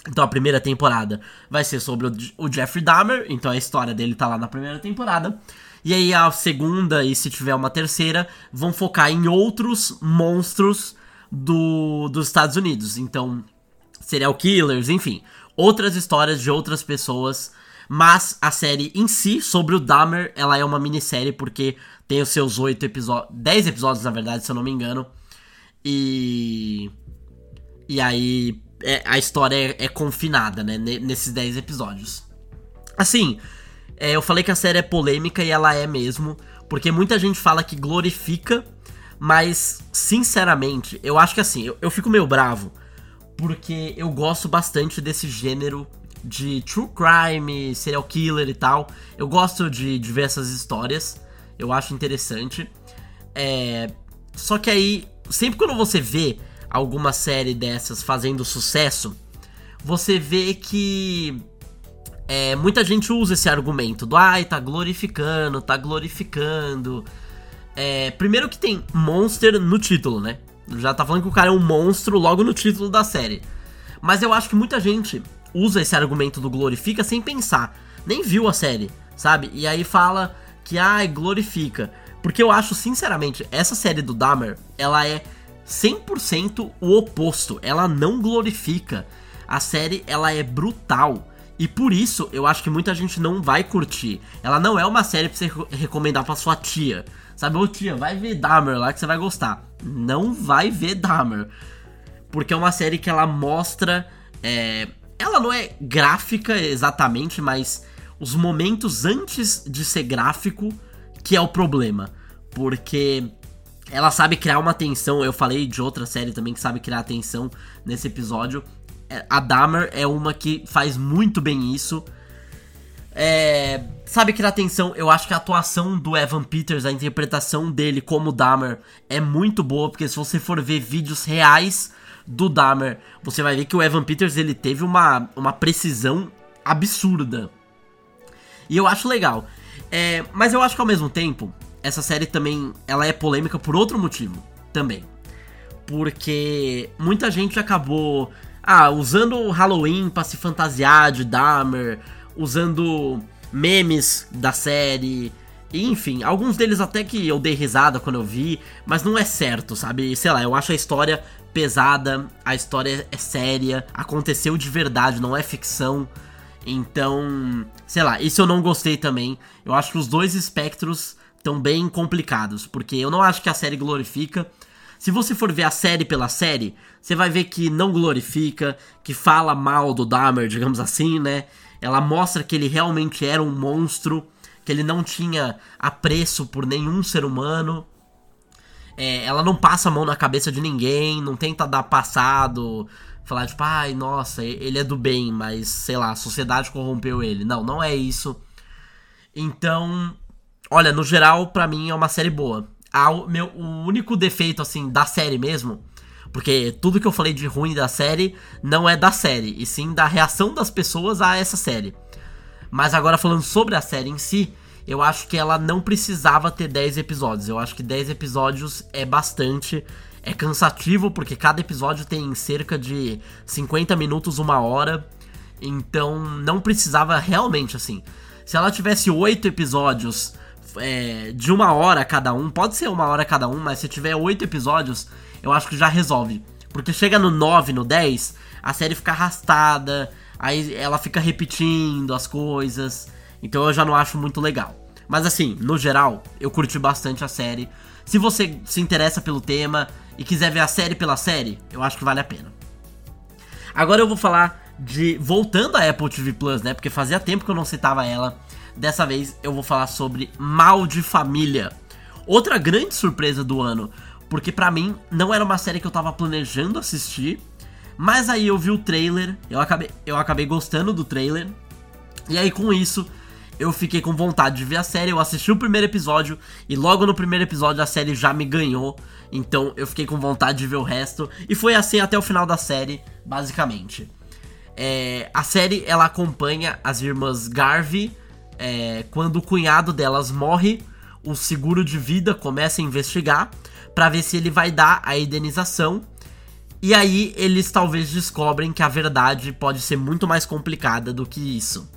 Então a primeira temporada vai ser sobre o, Jeffrey Dahmer, então a história dele tá lá na primeira temporada. E aí a segunda e se tiver uma terceira vão focar em outros monstros do, dos Estados Unidos. Então, serial killers, enfim, outras histórias de outras pessoas. Mas a série em si, sobre o Dahmer, ela é uma minissérie porque tem os seus oito episódios. dez episódios, na verdade, se eu não me engano. E. E aí é, a história é, é, confinada, né? Nesses dez episódios. Assim, é, eu falei que a série é polêmica e ela é mesmo. Porque muita gente fala que glorifica. Mas, sinceramente, eu acho que assim, eu, eu fico meio bravo. Porque eu gosto bastante desse gênero de true crime, serial killer e tal. Eu gosto de, de ver essas histórias. Eu acho interessante. É, só que aí, sempre quando você vê alguma série dessas fazendo sucesso, você vê que é, muita gente usa esse argumento do ai, tá glorificando, tá glorificando. É, primeiro que tem monster no título, né? Já tá falando que o cara é um monstro logo no título da série. Mas eu acho que muita gente usa esse argumento do glorifica sem pensar. Nem viu a série, sabe? E aí fala que, ai, glorifica. Porque eu acho, sinceramente, essa série do Dahmer, ela é 100% o oposto. Ela não glorifica. A série, ela é brutal. E por isso, eu acho que muita gente não vai curtir. Ela não é uma série pra você recomendar pra sua tia. Sabe, ô tia, vai ver Dahmer lá que você vai gostar. Não vai ver Dahmer. Porque é uma série que ela mostra. É... Ela não é gráfica exatamente, mas os momentos antes de ser gráfico que é o problema. Porque ela sabe criar uma tensão. Eu falei de outra série também que sabe criar tensão nesse episódio. É, a Dahmer é uma que faz muito bem isso. É, sabe criar tensão. Eu acho que a atuação do Evan Peters, a interpretação dele como Dahmer é muito boa, porque se você for ver vídeos reais do Dahmer, você vai ver que o Evan Peters ele teve uma, uma precisão absurda. E eu acho legal. É, mas eu acho que ao mesmo tempo, essa série também ela é polêmica por outro motivo também. Porque muita gente acabou ah, usando o Halloween para se fantasiar de Dahmer, usando memes da série, enfim, alguns deles até que eu dei risada quando eu vi, mas não é certo, sabe? Sei lá, eu acho a história pesada, a história é séria, aconteceu de verdade, não é ficção. Então, sei lá, isso eu não gostei também. Eu acho que os dois espectros estão bem complicados, porque eu não acho que a série glorifica. Se você for ver a série pela série, você vai ver que não glorifica, que fala mal do Dahmer, digamos assim, né? Ela mostra que ele realmente era um monstro, que ele não tinha apreço por nenhum ser humano. É, ela não passa a mão na cabeça de ninguém, não tenta dar passado, falar tipo, ai, nossa, ele é do bem, mas sei lá, a sociedade corrompeu ele. Não, não é isso. Então, olha, no geral, para mim é uma série boa. Meu, o único defeito, assim, da série mesmo, porque tudo que eu falei de ruim da série não é da série, e sim da reação das pessoas a essa série. Mas agora falando sobre a série em si, eu acho que ela não precisava ter 10 episódios. Eu acho que 10 episódios é bastante é cansativo porque cada episódio tem cerca de 50 minutos, uma hora. Então não precisava realmente assim. Se ela tivesse oito episódios é, de uma hora cada um, pode ser uma hora cada um, mas se tiver oito episódios, eu acho que já resolve. Porque chega no 9, no 10, a série fica arrastada, aí ela fica repetindo as coisas. Então eu já não acho muito legal. Mas assim, no geral, eu curti bastante a série. Se você se interessa pelo tema, e quiser ver a série pela série, eu acho que vale a pena. Agora eu vou falar de. Voltando à Apple TV Plus, né? Porque fazia tempo que eu não citava ela. Dessa vez eu vou falar sobre Mal de Família. Outra grande surpresa do ano. Porque para mim não era uma série que eu tava planejando assistir. Mas aí eu vi o trailer, eu acabei, eu acabei gostando do trailer. E aí com isso eu fiquei com vontade de ver a série. Eu assisti o primeiro episódio e logo no primeiro episódio a série já me ganhou. Então eu fiquei com vontade de ver o resto. E foi assim até o final da série, basicamente. É, a série ela acompanha as irmãs Garvey é, quando o cunhado delas morre. O seguro de vida começa a investigar para ver se ele vai dar a indenização. E aí eles talvez descobrem que a verdade pode ser muito mais complicada do que isso.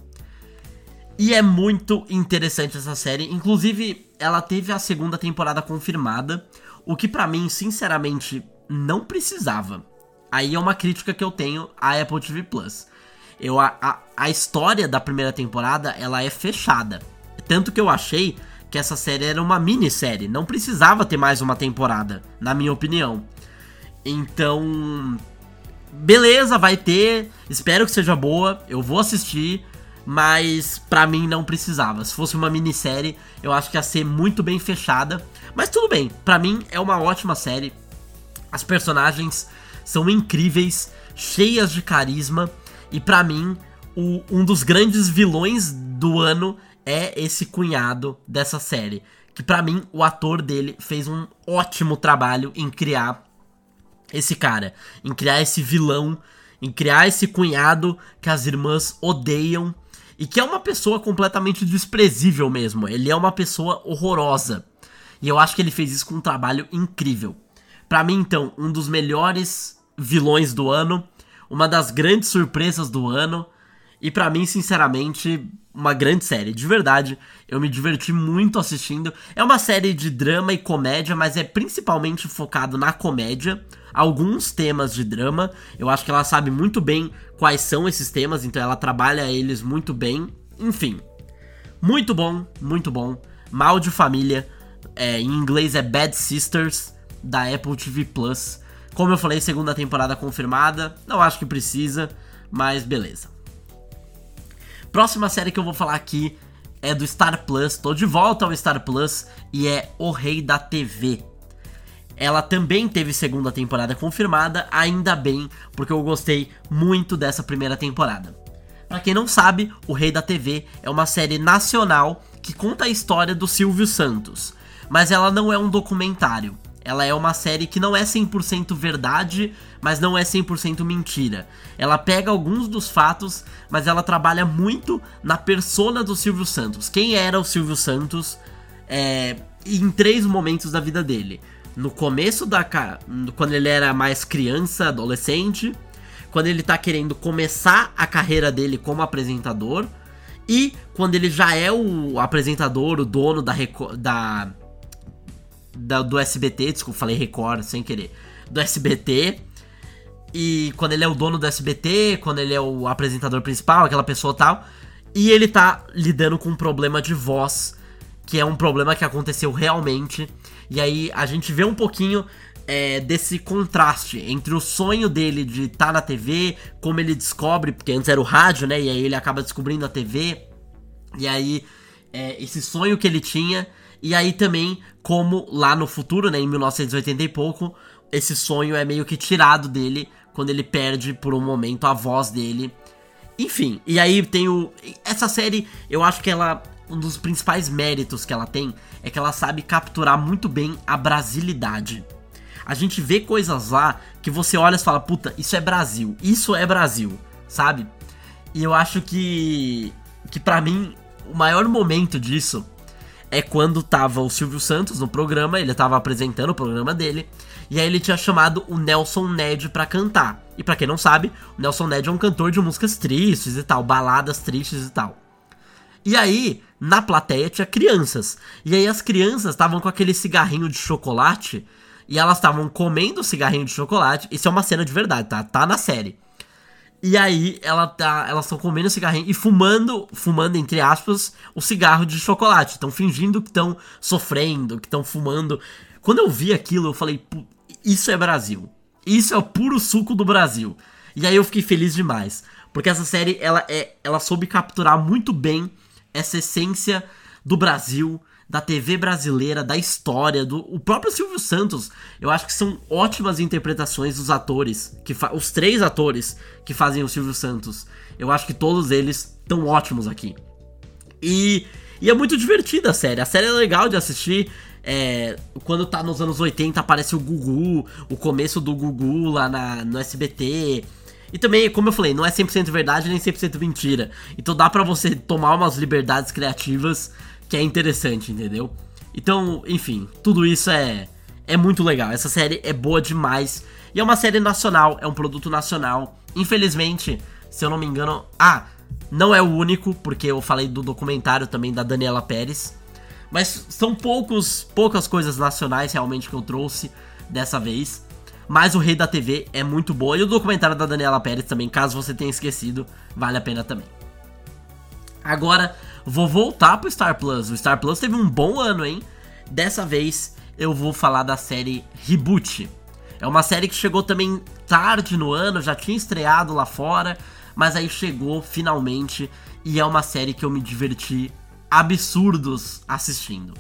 E é muito interessante essa série. Inclusive, ela teve a segunda temporada confirmada, o que para mim, sinceramente, não precisava. Aí é uma crítica que eu tenho à Apple TV Plus. Eu, a, a, a história da primeira temporada, ela é fechada. Tanto que eu achei que essa série era uma minissérie, não precisava ter mais uma temporada, na minha opinião. Então, beleza, vai ter, espero que seja boa, eu vou assistir, mas para mim não precisava. Se fosse uma minissérie, eu acho que ia ser muito bem fechada, mas tudo bem, para mim é uma ótima série. As personagens são incríveis, cheias de carisma, e para mim, o, um dos grandes vilões do ano é esse cunhado dessa série. Que para mim, o ator dele fez um ótimo trabalho em criar esse cara, em criar esse vilão, em criar esse cunhado que as irmãs odeiam e que é uma pessoa completamente desprezível mesmo. Ele é uma pessoa horrorosa. E eu acho que ele fez isso com um trabalho incrível. Para mim, então, um dos melhores vilões do ano, uma das grandes surpresas do ano, e para mim, sinceramente, uma grande série. De verdade, eu me diverti muito assistindo. É uma série de drama e comédia, mas é principalmente focado na comédia. Alguns temas de drama. Eu acho que ela sabe muito bem quais são esses temas, então ela trabalha eles muito bem. Enfim, muito bom, muito bom. Mal de Família, é, em inglês é Bad Sisters, da Apple TV Plus. Como eu falei, segunda temporada confirmada. Não acho que precisa, mas beleza. Próxima série que eu vou falar aqui é do Star Plus. Tô de volta ao Star Plus e é O Rei da TV. Ela também teve segunda temporada confirmada, ainda bem, porque eu gostei muito dessa primeira temporada. Para quem não sabe, O Rei da TV é uma série nacional que conta a história do Silvio Santos, mas ela não é um documentário. Ela é uma série que não é 100% verdade, mas não é 100% mentira. Ela pega alguns dos fatos, mas ela trabalha muito na persona do Silvio Santos. Quem era o Silvio Santos é, em três momentos da vida dele. No começo da. Quando ele era mais criança, adolescente. Quando ele tá querendo começar a carreira dele como apresentador. E quando ele já é o apresentador, o dono da, da da, do SBT, desculpa, falei Record sem querer, do SBT. E quando ele é o dono do SBT, quando ele é o apresentador principal, aquela pessoa tal. E ele tá lidando com um problema de voz, que é um problema que aconteceu realmente. E aí a gente vê um pouquinho é, desse contraste entre o sonho dele de estar tá na TV, como ele descobre, porque antes era o rádio, né? E aí ele acaba descobrindo a TV. E aí, é, esse sonho que ele tinha e aí também, como lá no futuro, né, em 1980 e pouco, esse sonho é meio que tirado dele quando ele perde por um momento a voz dele. Enfim, e aí tem o. Essa série, eu acho que ela. Um dos principais méritos que ela tem é que ela sabe capturar muito bem a brasilidade. A gente vê coisas lá que você olha e fala, puta, isso é Brasil, isso é Brasil, sabe? E eu acho que. que para mim, o maior momento disso é quando tava o Silvio Santos no programa, ele tava apresentando o programa dele, e aí ele tinha chamado o Nelson Ned para cantar. E para quem não sabe, o Nelson Ned é um cantor de músicas tristes e tal, baladas tristes e tal. E aí, na plateia tinha crianças. E aí as crianças estavam com aquele cigarrinho de chocolate e elas estavam comendo o cigarrinho de chocolate. Isso é uma cena de verdade, tá? Tá na série. E aí ela tá, elas estão comendo cigarrinho e fumando, fumando entre aspas, o cigarro de chocolate. Estão fingindo que estão sofrendo, que estão fumando. Quando eu vi aquilo, eu falei, isso é Brasil. Isso é o puro suco do Brasil. E aí eu fiquei feliz demais, porque essa série ela é, ela soube capturar muito bem essa essência do Brasil, da TV brasileira, da história, do o próprio Silvio Santos. Eu acho que são ótimas interpretações dos atores, que os três atores que fazem o Silvio Santos. Eu acho que todos eles estão ótimos aqui. E, e é muito divertida a série. A série é legal de assistir. É, quando tá nos anos 80 aparece o Gugu, o começo do Gugu lá na, no SBT. E também, como eu falei, não é 100% verdade nem 100% mentira. Então dá pra você tomar umas liberdades criativas que é interessante, entendeu? Então, enfim, tudo isso é é muito legal. Essa série é boa demais. E é uma série nacional, é um produto nacional. Infelizmente, se eu não me engano. Ah, não é o único, porque eu falei do documentário também da Daniela Pérez. Mas são poucos, poucas coisas nacionais realmente que eu trouxe dessa vez. Mas o Rei da TV é muito boa. E o documentário da Daniela Pérez também, caso você tenha esquecido, vale a pena também. Agora, vou voltar pro Star Plus. O Star Plus teve um bom ano, hein? Dessa vez eu vou falar da série Reboot. É uma série que chegou também tarde no ano, já tinha estreado lá fora, mas aí chegou finalmente e é uma série que eu me diverti absurdos assistindo.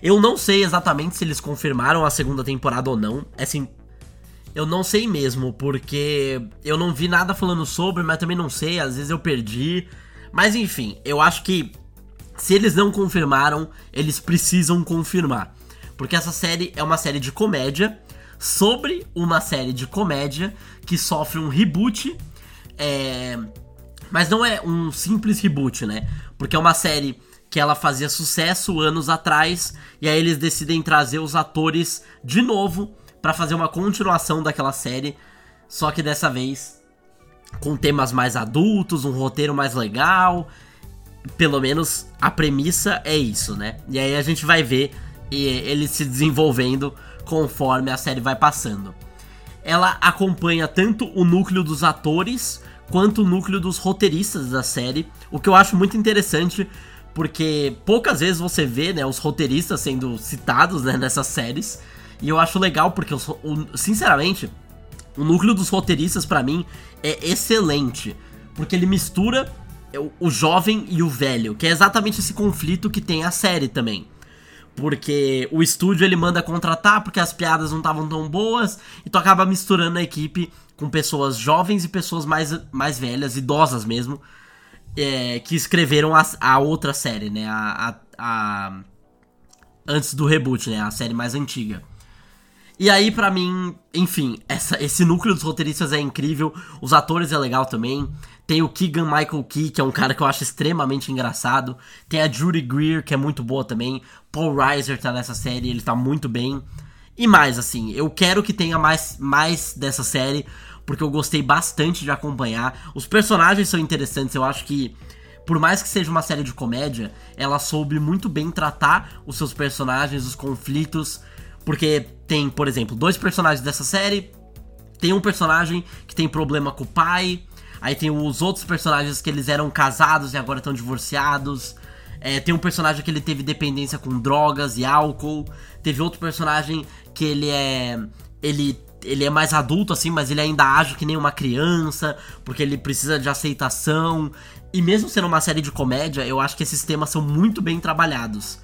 Eu não sei exatamente se eles confirmaram a segunda temporada ou não. É assim, eu não sei mesmo, porque eu não vi nada falando sobre, mas também não sei, às vezes eu perdi. Mas enfim, eu acho que se eles não confirmaram, eles precisam confirmar. Porque essa série é uma série de comédia sobre uma série de comédia que sofre um reboot. É... Mas não é um simples reboot, né? Porque é uma série que ela fazia sucesso anos atrás e aí eles decidem trazer os atores de novo para fazer uma continuação daquela série, só que dessa vez com temas mais adultos, um roteiro mais legal. Pelo menos a premissa é isso, né? E aí a gente vai ver ele se desenvolvendo conforme a série vai passando. Ela acompanha tanto o núcleo dos atores quanto o núcleo dos roteiristas da série, o que eu acho muito interessante, porque poucas vezes você vê né, os roteiristas sendo citados né, nessas séries, e eu acho legal porque, eu, sinceramente, o núcleo dos roteiristas para mim é excelente, porque ele mistura o jovem e o velho, que é exatamente esse conflito que tem a série também. Porque o estúdio ele manda contratar porque as piadas não estavam tão boas, e tu acaba misturando a equipe com pessoas jovens e pessoas mais, mais velhas, idosas mesmo, é, que escreveram a, a, outra série, né? A, a, a, antes do reboot, né? A série mais antiga. E aí, para mim, enfim, essa, esse núcleo dos roteiristas é incrível, os atores é legal também. Tem o Keegan Michael Key, que é um cara que eu acho extremamente engraçado. Tem a Judy Greer, que é muito boa também. Paul Reiser tá nessa série, ele tá muito bem. E mais, assim, eu quero que tenha mais, mais dessa série, porque eu gostei bastante de acompanhar. Os personagens são interessantes, eu acho que, por mais que seja uma série de comédia, ela soube muito bem tratar os seus personagens, os conflitos. Porque tem, por exemplo, dois personagens dessa série. Tem um personagem que tem problema com o pai, Aí tem os outros personagens que eles eram casados e agora estão divorciados. É, tem um personagem que ele teve dependência com drogas e álcool. Teve outro personagem que ele é. Ele, ele é mais adulto, assim, mas ele ainda age que nem uma criança, porque ele precisa de aceitação. E mesmo sendo uma série de comédia, eu acho que esses temas são muito bem trabalhados.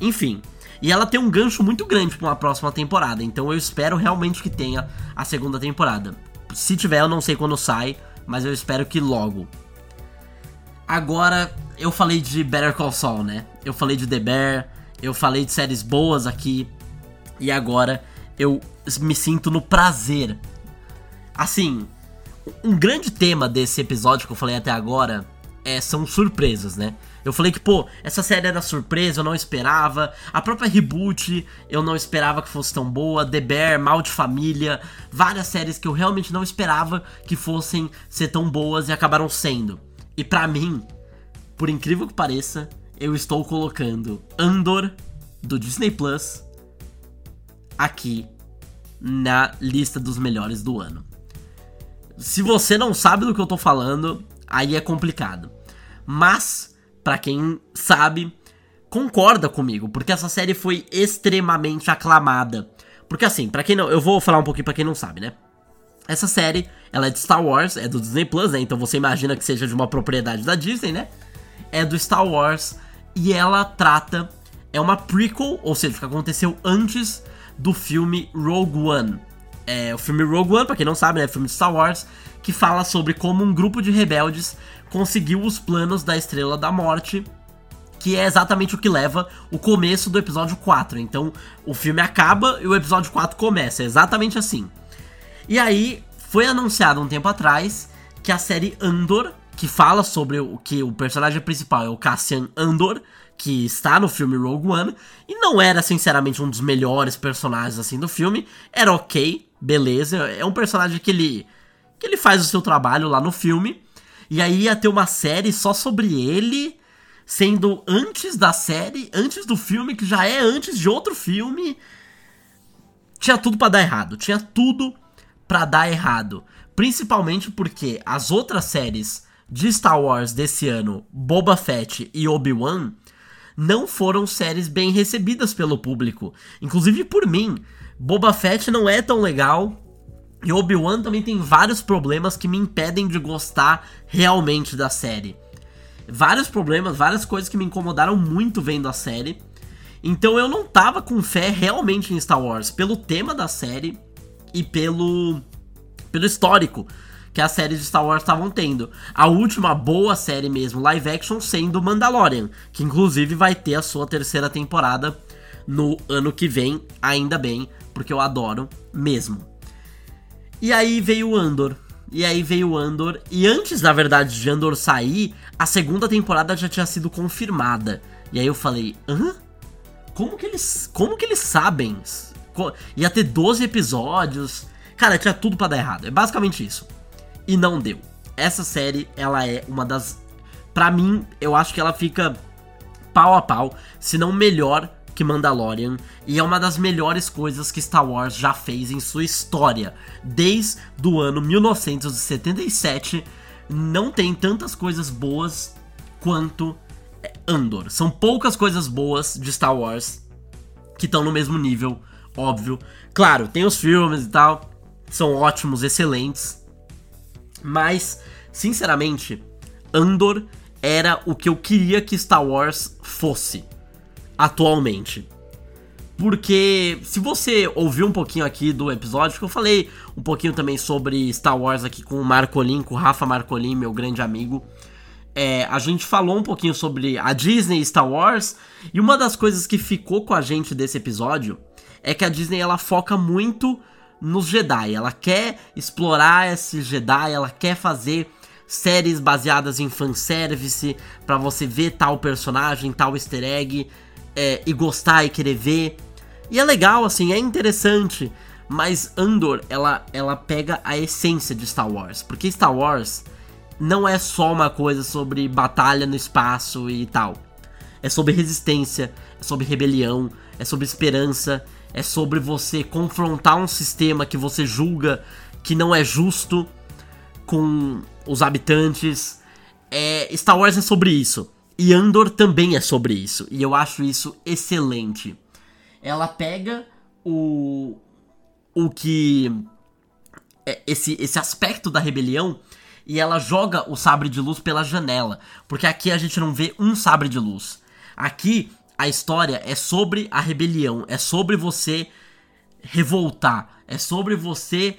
Enfim. E ela tem um gancho muito grande para uma próxima temporada, então eu espero realmente que tenha a segunda temporada. Se tiver, eu não sei quando sai, mas eu espero que logo. Agora, eu falei de Better Call Saul, né? Eu falei de The Bear, eu falei de séries boas aqui, e agora eu me sinto no prazer. Assim, um grande tema desse episódio que eu falei até agora é, são surpresas, né? Eu falei que, pô, essa série era surpresa, eu não esperava. A própria Reboot, eu não esperava que fosse tão boa. The Bear, Mal de Família, várias séries que eu realmente não esperava que fossem ser tão boas e acabaram sendo. E para mim, por incrível que pareça, eu estou colocando Andor do Disney Plus aqui na lista dos melhores do ano. Se você não sabe do que eu tô falando, aí é complicado. Mas para quem sabe, concorda comigo, porque essa série foi extremamente aclamada. Porque assim, para quem não, eu vou falar um pouquinho para quem não sabe, né? Essa série, ela é de Star Wars, é do Disney Plus, né? Então você imagina que seja de uma propriedade da Disney, né? É do Star Wars e ela trata é uma prequel, ou seja, que aconteceu antes do filme Rogue One. É, o filme Rogue One, pra quem não sabe, né, é filme de Star Wars, que fala sobre como um grupo de rebeldes conseguiu os planos da Estrela da Morte, que é exatamente o que leva o começo do episódio 4. Então, o filme acaba e o episódio 4 começa, é exatamente assim. E aí, foi anunciado um tempo atrás que a série Andor, que fala sobre o que o personagem principal é o Cassian Andor, que está no filme Rogue One, e não era sinceramente um dos melhores personagens assim do filme, era ok, beleza, é um personagem que ele que ele faz o seu trabalho lá no filme, e aí ia ter uma série só sobre ele, sendo antes da série, antes do filme, que já é antes de outro filme. Tinha tudo para dar errado, tinha tudo para dar errado, principalmente porque as outras séries de Star Wars desse ano, Boba Fett e Obi-Wan, não foram séries bem recebidas pelo público, inclusive por mim. Boba Fett não é tão legal, e Obi-Wan também tem vários problemas que me impedem de gostar realmente da série. Vários problemas, várias coisas que me incomodaram muito vendo a série. Então eu não tava com fé realmente em Star Wars, pelo tema da série e pelo pelo histórico que as séries de Star Wars estavam tendo. A última boa série mesmo, live action, sendo Mandalorian, que inclusive vai ter a sua terceira temporada no ano que vem, ainda bem, porque eu adoro mesmo. E aí veio o Andor. E aí veio o Andor. E antes, na verdade, de Andor sair, a segunda temporada já tinha sido confirmada. E aí eu falei, hã? Como que eles. Como que eles sabem? Ia ter 12 episódios. Cara, tinha tudo para dar errado. É basicamente isso e não deu. Essa série, ela é uma das. Pra mim, eu acho que ela fica pau a pau, se não melhor que Mandalorian, e é uma das melhores coisas que Star Wars já fez em sua história. Desde o ano 1977, não tem tantas coisas boas quanto Andor. São poucas coisas boas de Star Wars que estão no mesmo nível, óbvio. Claro, tem os filmes e tal, são ótimos, excelentes, mas, sinceramente, Andor era o que eu queria que Star Wars fosse atualmente. Porque se você ouviu um pouquinho aqui do episódio, que eu falei um pouquinho também sobre Star Wars aqui com o Marcolin, com o Rafa Marcolin, meu grande amigo. É, a gente falou um pouquinho sobre a Disney e Star Wars, e uma das coisas que ficou com a gente desse episódio é que a Disney ela foca muito nos Jedi. Ela quer explorar esse Jedi, ela quer fazer séries baseadas em fanservice para você ver tal personagem, tal easter egg é, e gostar e querer ver. E é legal, assim, é interessante. Mas Andor, ela, ela pega a essência de Star Wars. Porque Star Wars não é só uma coisa sobre batalha no espaço e tal. É sobre resistência, é sobre rebelião, é sobre esperança, é sobre você confrontar um sistema que você julga que não é justo com os habitantes. É, Star Wars é sobre isso. E Andor também é sobre isso. E eu acho isso excelente. Ela pega o. O que. É, esse, esse aspecto da rebelião e ela joga o sabre de luz pela janela. Porque aqui a gente não vê um sabre de luz. Aqui a história é sobre a rebelião, é sobre você revoltar, é sobre você.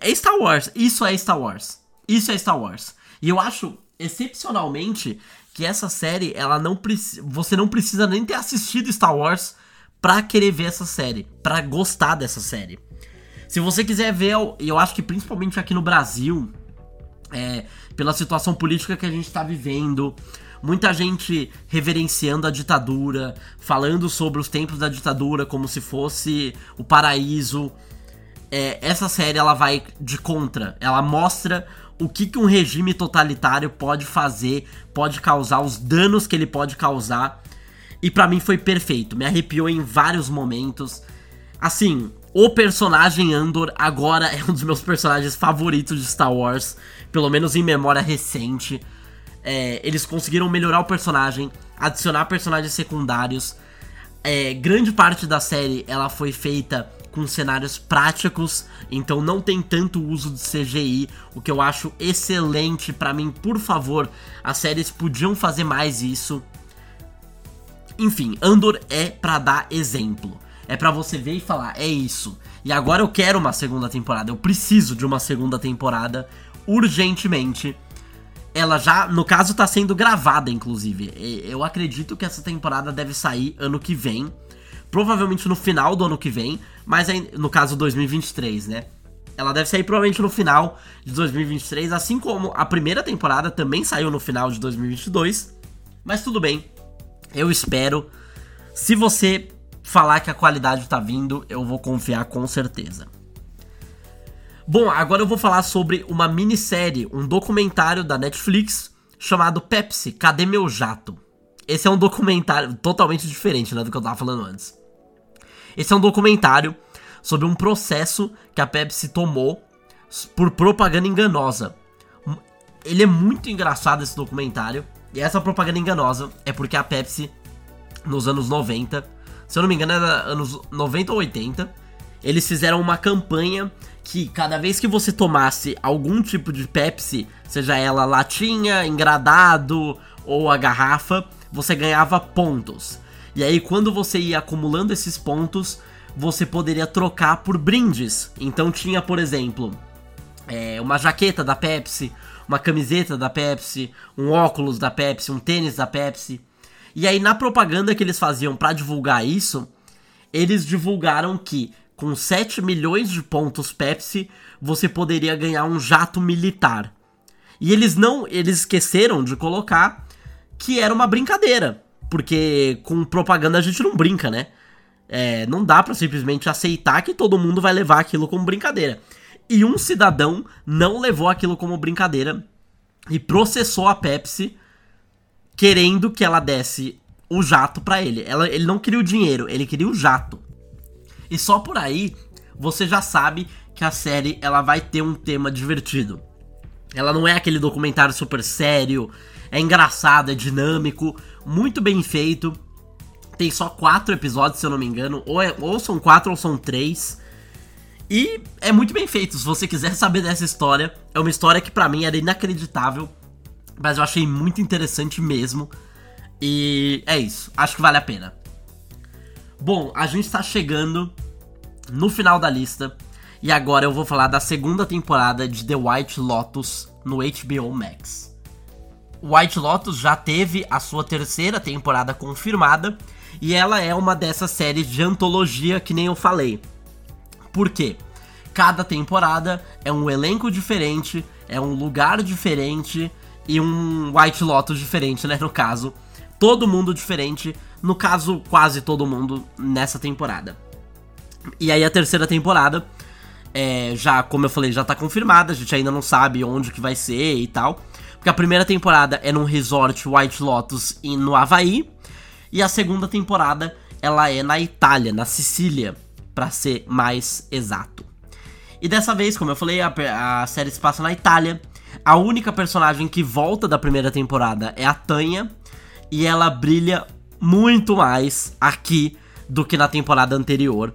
É Star Wars, isso é Star Wars. Isso é Star Wars. E eu acho excepcionalmente que essa série, ela não. Você não precisa nem ter assistido Star Wars pra querer ver essa série, pra gostar dessa série. Se você quiser ver, eu acho que principalmente aqui no Brasil, é, pela situação política que a gente tá vivendo, muita gente reverenciando a ditadura, falando sobre os tempos da ditadura como se fosse o paraíso. É, essa série ela vai de contra, ela mostra o que, que um regime totalitário pode fazer, pode causar, os danos que ele pode causar. E para mim foi perfeito, me arrepiou em vários momentos. Assim, o personagem Andor agora é um dos meus personagens favoritos de Star Wars, pelo menos em memória recente. É, eles conseguiram melhorar o personagem, adicionar personagens secundários. É, grande parte da série ela foi feita com cenários práticos, então não tem tanto uso de CGI, o que eu acho excelente para mim. Por favor, as séries podiam fazer mais isso. Enfim, Andor é para dar exemplo. É para você ver e falar, é isso. E agora eu quero uma segunda temporada. Eu preciso de uma segunda temporada urgentemente ela já, no caso, tá sendo gravada, inclusive. Eu acredito que essa temporada deve sair ano que vem. Provavelmente no final do ano que vem, mas aí, no caso 2023, né? Ela deve sair provavelmente no final de 2023, assim como a primeira temporada também saiu no final de 2022. Mas tudo bem, eu espero. Se você falar que a qualidade tá vindo, eu vou confiar com certeza. Bom, agora eu vou falar sobre uma minissérie, um documentário da Netflix chamado Pepsi, Cadê Meu Jato? Esse é um documentário totalmente diferente né, do que eu tava falando antes. Esse é um documentário sobre um processo que a Pepsi tomou por propaganda enganosa. Ele é muito engraçado esse documentário. E essa propaganda enganosa é porque a Pepsi, nos anos 90, se eu não me engano, era anos 90 ou 80, eles fizeram uma campanha que cada vez que você tomasse algum tipo de Pepsi, seja ela latinha, engradado ou a garrafa, você ganhava pontos. E aí, quando você ia acumulando esses pontos, você poderia trocar por brindes. Então tinha, por exemplo, é, uma jaqueta da Pepsi, uma camiseta da Pepsi, um óculos da Pepsi, um tênis da Pepsi. E aí, na propaganda que eles faziam para divulgar isso, eles divulgaram que com 7 milhões de pontos Pepsi, você poderia ganhar um jato militar. E eles não, eles esqueceram de colocar que era uma brincadeira, porque com propaganda a gente não brinca, né? É, não dá para simplesmente aceitar que todo mundo vai levar aquilo como brincadeira. E um cidadão não levou aquilo como brincadeira e processou a Pepsi querendo que ela desse o jato para ele. Ela, ele não queria o dinheiro, ele queria o jato. E só por aí você já sabe que a série ela vai ter um tema divertido. Ela não é aquele documentário super sério, é engraçado, é dinâmico, muito bem feito. Tem só quatro episódios, se eu não me engano, ou, é, ou são quatro ou são três. E é muito bem feito. Se você quiser saber dessa história, é uma história que para mim era inacreditável, mas eu achei muito interessante mesmo. E é isso, acho que vale a pena. Bom, a gente tá chegando no final da lista. E agora eu vou falar da segunda temporada de The White Lotus no HBO Max. White Lotus já teve a sua terceira temporada confirmada e ela é uma dessas séries de antologia que nem eu falei. Por quê? Cada temporada é um elenco diferente, é um lugar diferente e um White Lotus diferente, né? No caso, todo mundo diferente no caso, quase todo mundo nessa temporada. E aí a terceira temporada, é, já, como eu falei, já tá confirmada, a gente ainda não sabe onde que vai ser e tal. Porque a primeira temporada é num resort White Lotus no Havaí. E a segunda temporada, ela é na Itália, na Sicília, para ser mais exato. E dessa vez, como eu falei, a, a série se passa na Itália. A única personagem que volta da primeira temporada é a Tânia. E ela brilha muito mais aqui do que na temporada anterior.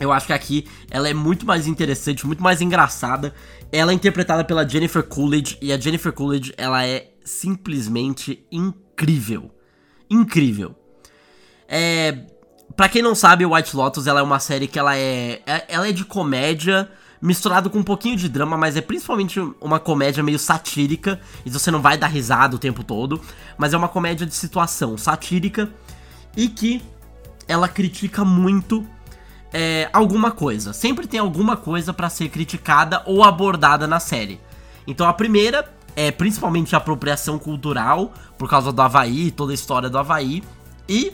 Eu acho que aqui ela é muito mais interessante, muito mais engraçada. Ela é interpretada pela Jennifer Coolidge e a Jennifer Coolidge, ela é simplesmente incrível. Incrível. É, para quem não sabe, White Lotus ela é uma série que ela é, é ela é de comédia misturado com um pouquinho de drama, mas é principalmente uma comédia meio satírica, e você não vai dar risada o tempo todo, mas é uma comédia de situação satírica e que ela critica muito é, alguma coisa. Sempre tem alguma coisa para ser criticada ou abordada na série. Então a primeira é principalmente a apropriação cultural, por causa do Havaí, toda a história do Havaí, e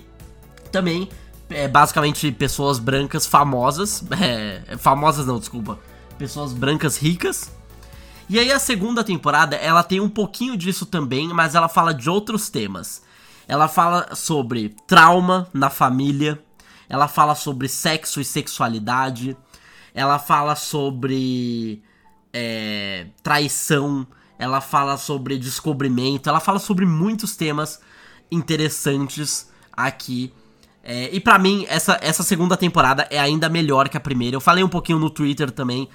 também é, basicamente pessoas brancas famosas, é, famosas não, desculpa, pessoas brancas ricas. E aí a segunda temporada, ela tem um pouquinho disso também, mas ela fala de outros temas. Ela fala sobre trauma na família, ela fala sobre sexo e sexualidade, ela fala sobre é, traição, ela fala sobre descobrimento, ela fala sobre muitos temas interessantes aqui. É, e para mim, essa, essa segunda temporada é ainda melhor que a primeira. Eu falei um pouquinho no Twitter também.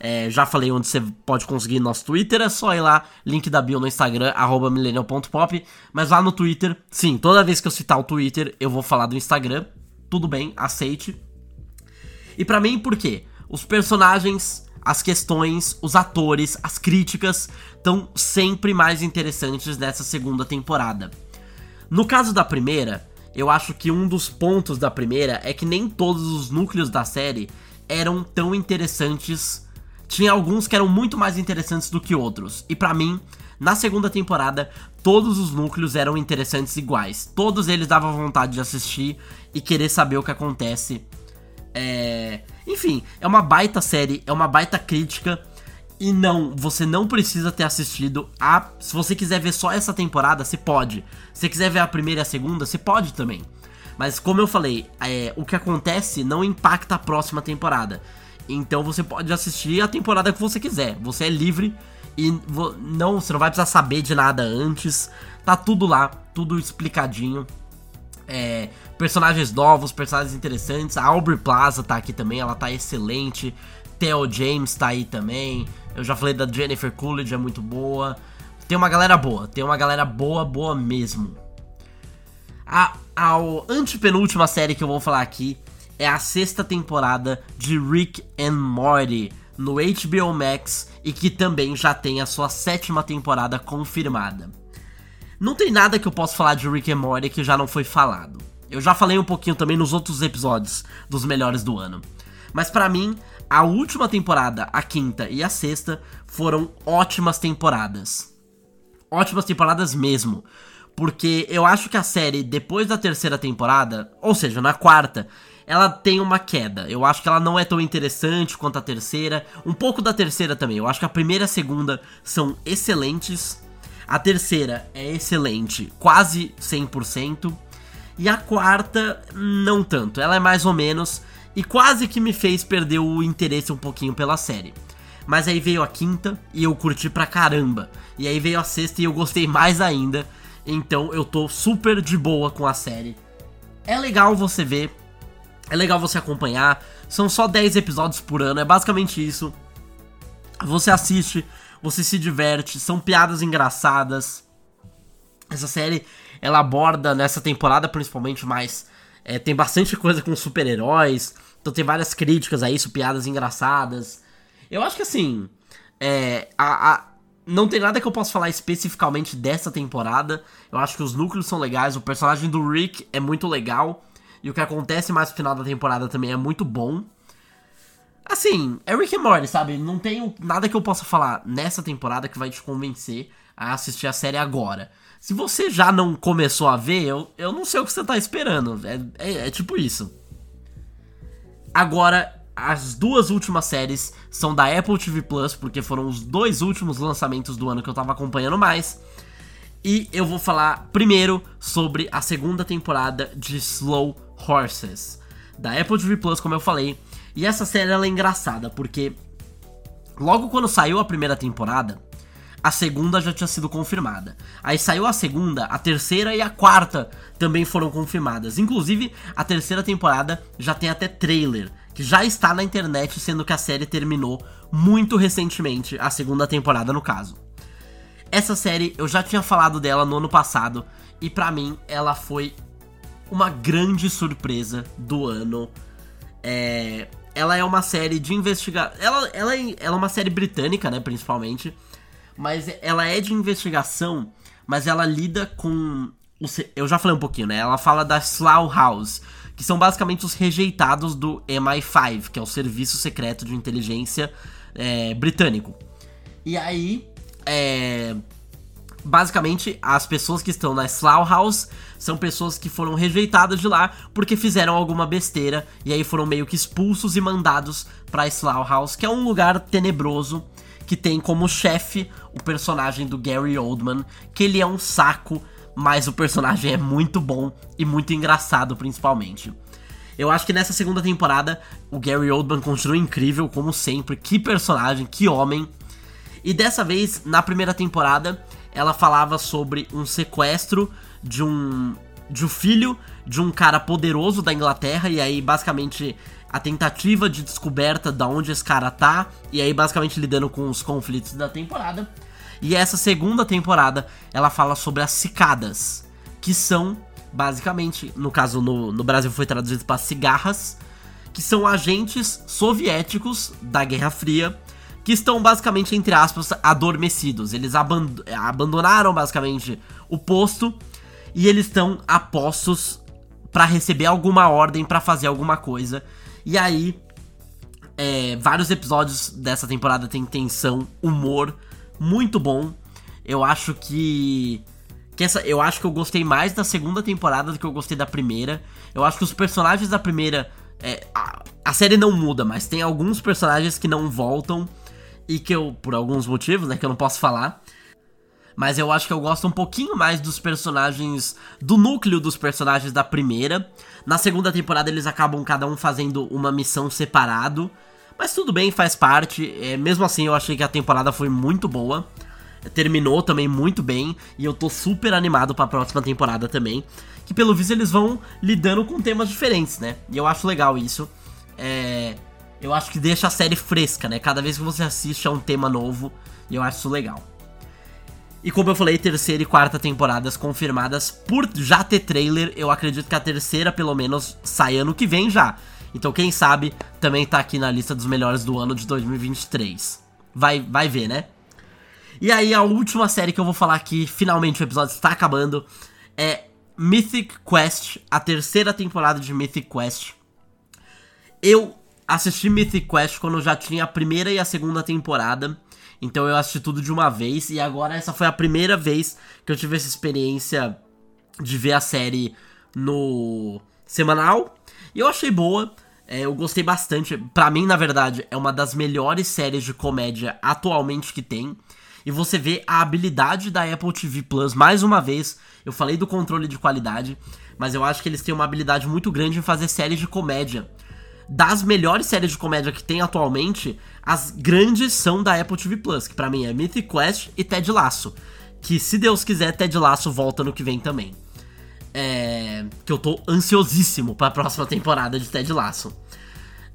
É, já falei onde você pode conseguir nosso Twitter, é só ir lá, link da bio no Instagram, arroba millennial.pop. Mas lá no Twitter, sim, toda vez que eu citar o Twitter, eu vou falar do Instagram. Tudo bem, aceite. E para mim, por quê? Os personagens, as questões, os atores, as críticas estão sempre mais interessantes nessa segunda temporada. No caso da primeira, eu acho que um dos pontos da primeira é que nem todos os núcleos da série eram tão interessantes tinha alguns que eram muito mais interessantes do que outros. E para mim, na segunda temporada, todos os núcleos eram interessantes iguais. Todos eles davam vontade de assistir e querer saber o que acontece. É... Enfim, é uma baita série, é uma baita crítica. E não, você não precisa ter assistido a. Se você quiser ver só essa temporada, você pode. Se você quiser ver a primeira e a segunda, você pode também. Mas como eu falei, é, o que acontece não impacta a próxima temporada. Então você pode assistir a temporada que você quiser. Você é livre e não, você não vai precisar saber de nada antes. Tá tudo lá, tudo explicadinho. É, personagens novos, personagens interessantes. A Aubrey Plaza tá aqui também, ela tá excelente. Theo James tá aí também. Eu já falei da Jennifer Coolidge, é muito boa. Tem uma galera boa, tem uma galera boa, boa mesmo. A, a antepenúltima série que eu vou falar aqui é a sexta temporada de Rick and Morty no HBO Max e que também já tem a sua sétima temporada confirmada. Não tem nada que eu possa falar de Rick and Morty que já não foi falado. Eu já falei um pouquinho também nos outros episódios dos melhores do ano. Mas para mim, a última temporada, a quinta e a sexta, foram ótimas temporadas. Ótimas temporadas mesmo. Porque eu acho que a série, depois da terceira temporada, ou seja, na quarta, ela tem uma queda. Eu acho que ela não é tão interessante quanto a terceira. Um pouco da terceira também. Eu acho que a primeira e a segunda são excelentes. A terceira é excelente, quase 100%. E a quarta, não tanto. Ela é mais ou menos. E quase que me fez perder o interesse um pouquinho pela série. Mas aí veio a quinta e eu curti pra caramba. E aí veio a sexta e eu gostei mais ainda. Então eu tô super de boa com a série. É legal você ver é legal você acompanhar. São só 10 episódios por ano, é basicamente isso. Você assiste, você se diverte, são piadas engraçadas. Essa série ela aborda nessa temporada principalmente mais é, tem bastante coisa com super-heróis, então tem várias críticas a isso, piadas engraçadas. Eu acho que assim, é, a, a, não tem nada que eu possa falar especificamente dessa temporada. Eu acho que os núcleos são legais, o personagem do Rick é muito legal. E o que acontece mais no final da temporada também é muito bom. Assim, é Rick and Morty, sabe? Não tem nada que eu possa falar nessa temporada que vai te convencer a assistir a série agora. Se você já não começou a ver, eu, eu não sei o que você tá esperando. É, é, é tipo isso. Agora, as duas últimas séries são da Apple TV Plus, porque foram os dois últimos lançamentos do ano que eu tava acompanhando mais. E eu vou falar primeiro sobre a segunda temporada de Slow Horses, da Apple TV Plus, como eu falei. E essa série ela é engraçada, porque logo quando saiu a primeira temporada, a segunda já tinha sido confirmada. Aí saiu a segunda, a terceira e a quarta também foram confirmadas. Inclusive, a terceira temporada já tem até trailer, que já está na internet, sendo que a série terminou muito recentemente, a segunda temporada no caso. Essa série eu já tinha falado dela no ano passado e para mim ela foi uma grande surpresa do ano. É, ela é uma série de investigação. Ela, ela, é, ela é uma série britânica, né, principalmente. Mas ela é de investigação, mas ela lida com. Eu já falei um pouquinho, né? Ela fala da Slough House, que são basicamente os rejeitados do MI5, que é o Serviço Secreto de Inteligência é, Britânico. E aí. É, basicamente, as pessoas que estão na Slough House são pessoas que foram rejeitadas de lá porque fizeram alguma besteira e aí foram meio que expulsos e mandados para Slough House, que é um lugar tenebroso que tem como chefe o personagem do Gary Oldman, que ele é um saco, mas o personagem é muito bom e muito engraçado principalmente. Eu acho que nessa segunda temporada o Gary Oldman continua incrível, como sempre. Que personagem, que homem. E dessa vez, na primeira temporada, ela falava sobre um sequestro de um de um filho de um cara poderoso da Inglaterra e aí basicamente a tentativa de descoberta da onde esse cara tá e aí basicamente lidando com os conflitos da temporada. E essa segunda temporada ela fala sobre as cicadas, que são basicamente, no caso no, no Brasil foi traduzido para cigarras, que são agentes soviéticos da Guerra Fria que estão basicamente, entre aspas, adormecidos. Eles aband abandonaram basicamente o posto e eles estão a postos para receber alguma ordem para fazer alguma coisa. E aí É, vários episódios dessa temporada tem tensão, humor, muito bom. Eu acho que. que essa, eu acho que eu gostei mais da segunda temporada do que eu gostei da primeira. Eu acho que os personagens da primeira. É, a, a série não muda, mas tem alguns personagens que não voltam. E que eu, por alguns motivos, né, que eu não posso falar. Mas eu acho que eu gosto um pouquinho mais dos personagens. do núcleo dos personagens da primeira. Na segunda temporada eles acabam cada um fazendo uma missão separado. Mas tudo bem, faz parte. É, mesmo assim, eu achei que a temporada foi muito boa. Terminou também muito bem. E eu tô super animado pra próxima temporada também. Que pelo visto eles vão lidando com temas diferentes, né? E eu acho legal isso. É, eu acho que deixa a série fresca, né? Cada vez que você assiste é um tema novo. E eu acho isso legal. E como eu falei, terceira e quarta temporadas confirmadas por já ter trailer. Eu acredito que a terceira, pelo menos, sai ano que vem já. Então, quem sabe, também tá aqui na lista dos melhores do ano de 2023. Vai, vai ver, né? E aí, a última série que eu vou falar aqui, finalmente o episódio está acabando, é Mythic Quest, a terceira temporada de Mythic Quest. Eu assisti Mythic Quest quando já tinha a primeira e a segunda temporada. Então eu assisti tudo de uma vez e agora essa foi a primeira vez que eu tive essa experiência de ver a série no semanal. E eu achei boa, é, eu gostei bastante. Para mim, na verdade, é uma das melhores séries de comédia atualmente que tem. E você vê a habilidade da Apple TV Plus mais uma vez. Eu falei do controle de qualidade, mas eu acho que eles têm uma habilidade muito grande em fazer séries de comédia das melhores séries de comédia que tem atualmente, as grandes são da Apple TV Plus, que para mim é Mythic Quest e Ted Lasso. Que se Deus quiser, Ted Lasso volta no que vem também. É, que eu tô ansiosíssimo para a próxima temporada de Ted Lasso.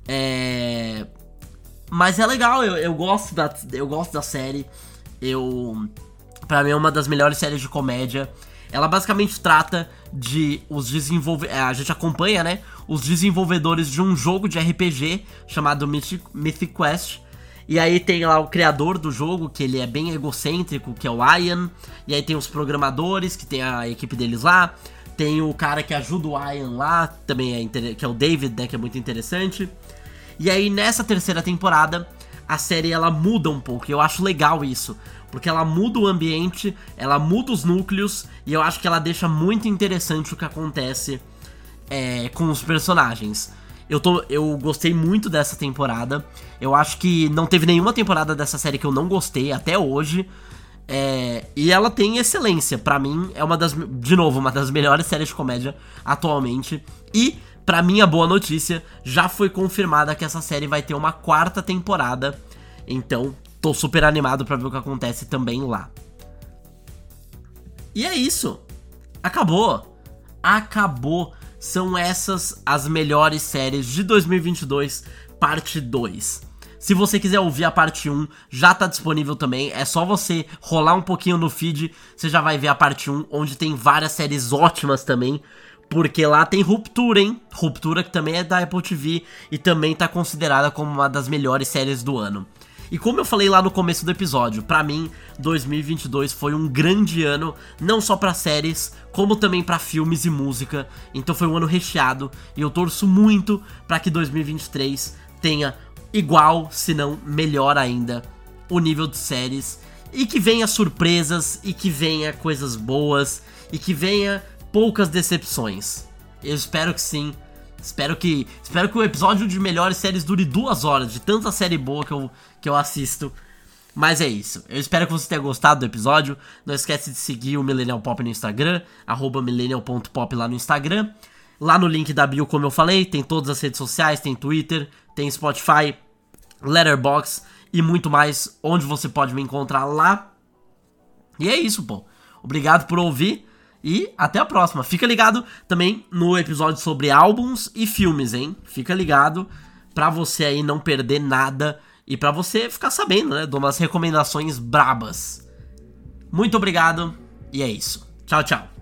É, mas é legal, eu, eu, gosto da, eu gosto da série. Eu. Pra mim é uma das melhores séries de comédia. Ela basicamente trata de os desenvolvedores. É, a gente acompanha, né? Os desenvolvedores de um jogo de RPG chamado Mythic, Mythic Quest. E aí tem lá o criador do jogo, que ele é bem egocêntrico, que é o Ian. E aí tem os programadores, que tem a equipe deles lá. Tem o cara que ajuda o Ian lá, também é que é o David, né? Que é muito interessante. E aí nessa terceira temporada, a série ela muda um pouco. E eu acho legal isso porque ela muda o ambiente, ela muda os núcleos e eu acho que ela deixa muito interessante o que acontece é, com os personagens. Eu, tô, eu gostei muito dessa temporada. Eu acho que não teve nenhuma temporada dessa série que eu não gostei até hoje. É, e ela tem excelência. para mim, é uma das. De novo, uma das melhores séries de comédia atualmente. E, para mim, a boa notícia: já foi confirmada que essa série vai ter uma quarta temporada. Então, tô super animado para ver o que acontece também lá. E é isso. Acabou. Acabou. São essas as melhores séries de 2022, parte 2. Se você quiser ouvir a parte 1, já tá disponível também. É só você rolar um pouquinho no feed, você já vai ver a parte 1, onde tem várias séries ótimas também. Porque lá tem Ruptura, hein? Ruptura que também é da Apple TV e também tá considerada como uma das melhores séries do ano. E como eu falei lá no começo do episódio, para mim 2022 foi um grande ano, não só para séries, como também para filmes e música. Então foi um ano recheado e eu torço muito para que 2023 tenha igual, se não melhor ainda, o nível de séries e que venha surpresas e que venha coisas boas e que venha poucas decepções. Eu espero que sim. Espero que, espero que o episódio de melhores séries dure duas horas, de tanta série boa que eu, que eu assisto. Mas é isso. Eu espero que você tenha gostado do episódio. Não esquece de seguir o Millennial Pop no Instagram, arroba millennial.pop lá no Instagram. Lá no link da bio, como eu falei, tem todas as redes sociais, tem Twitter, tem Spotify, Letterbox e muito mais, onde você pode me encontrar lá. E é isso, pô. Obrigado por ouvir. E até a próxima. Fica ligado também no episódio sobre álbuns e filmes, hein? Fica ligado pra você aí não perder nada e pra você ficar sabendo, né? De umas recomendações brabas. Muito obrigado e é isso. Tchau, tchau.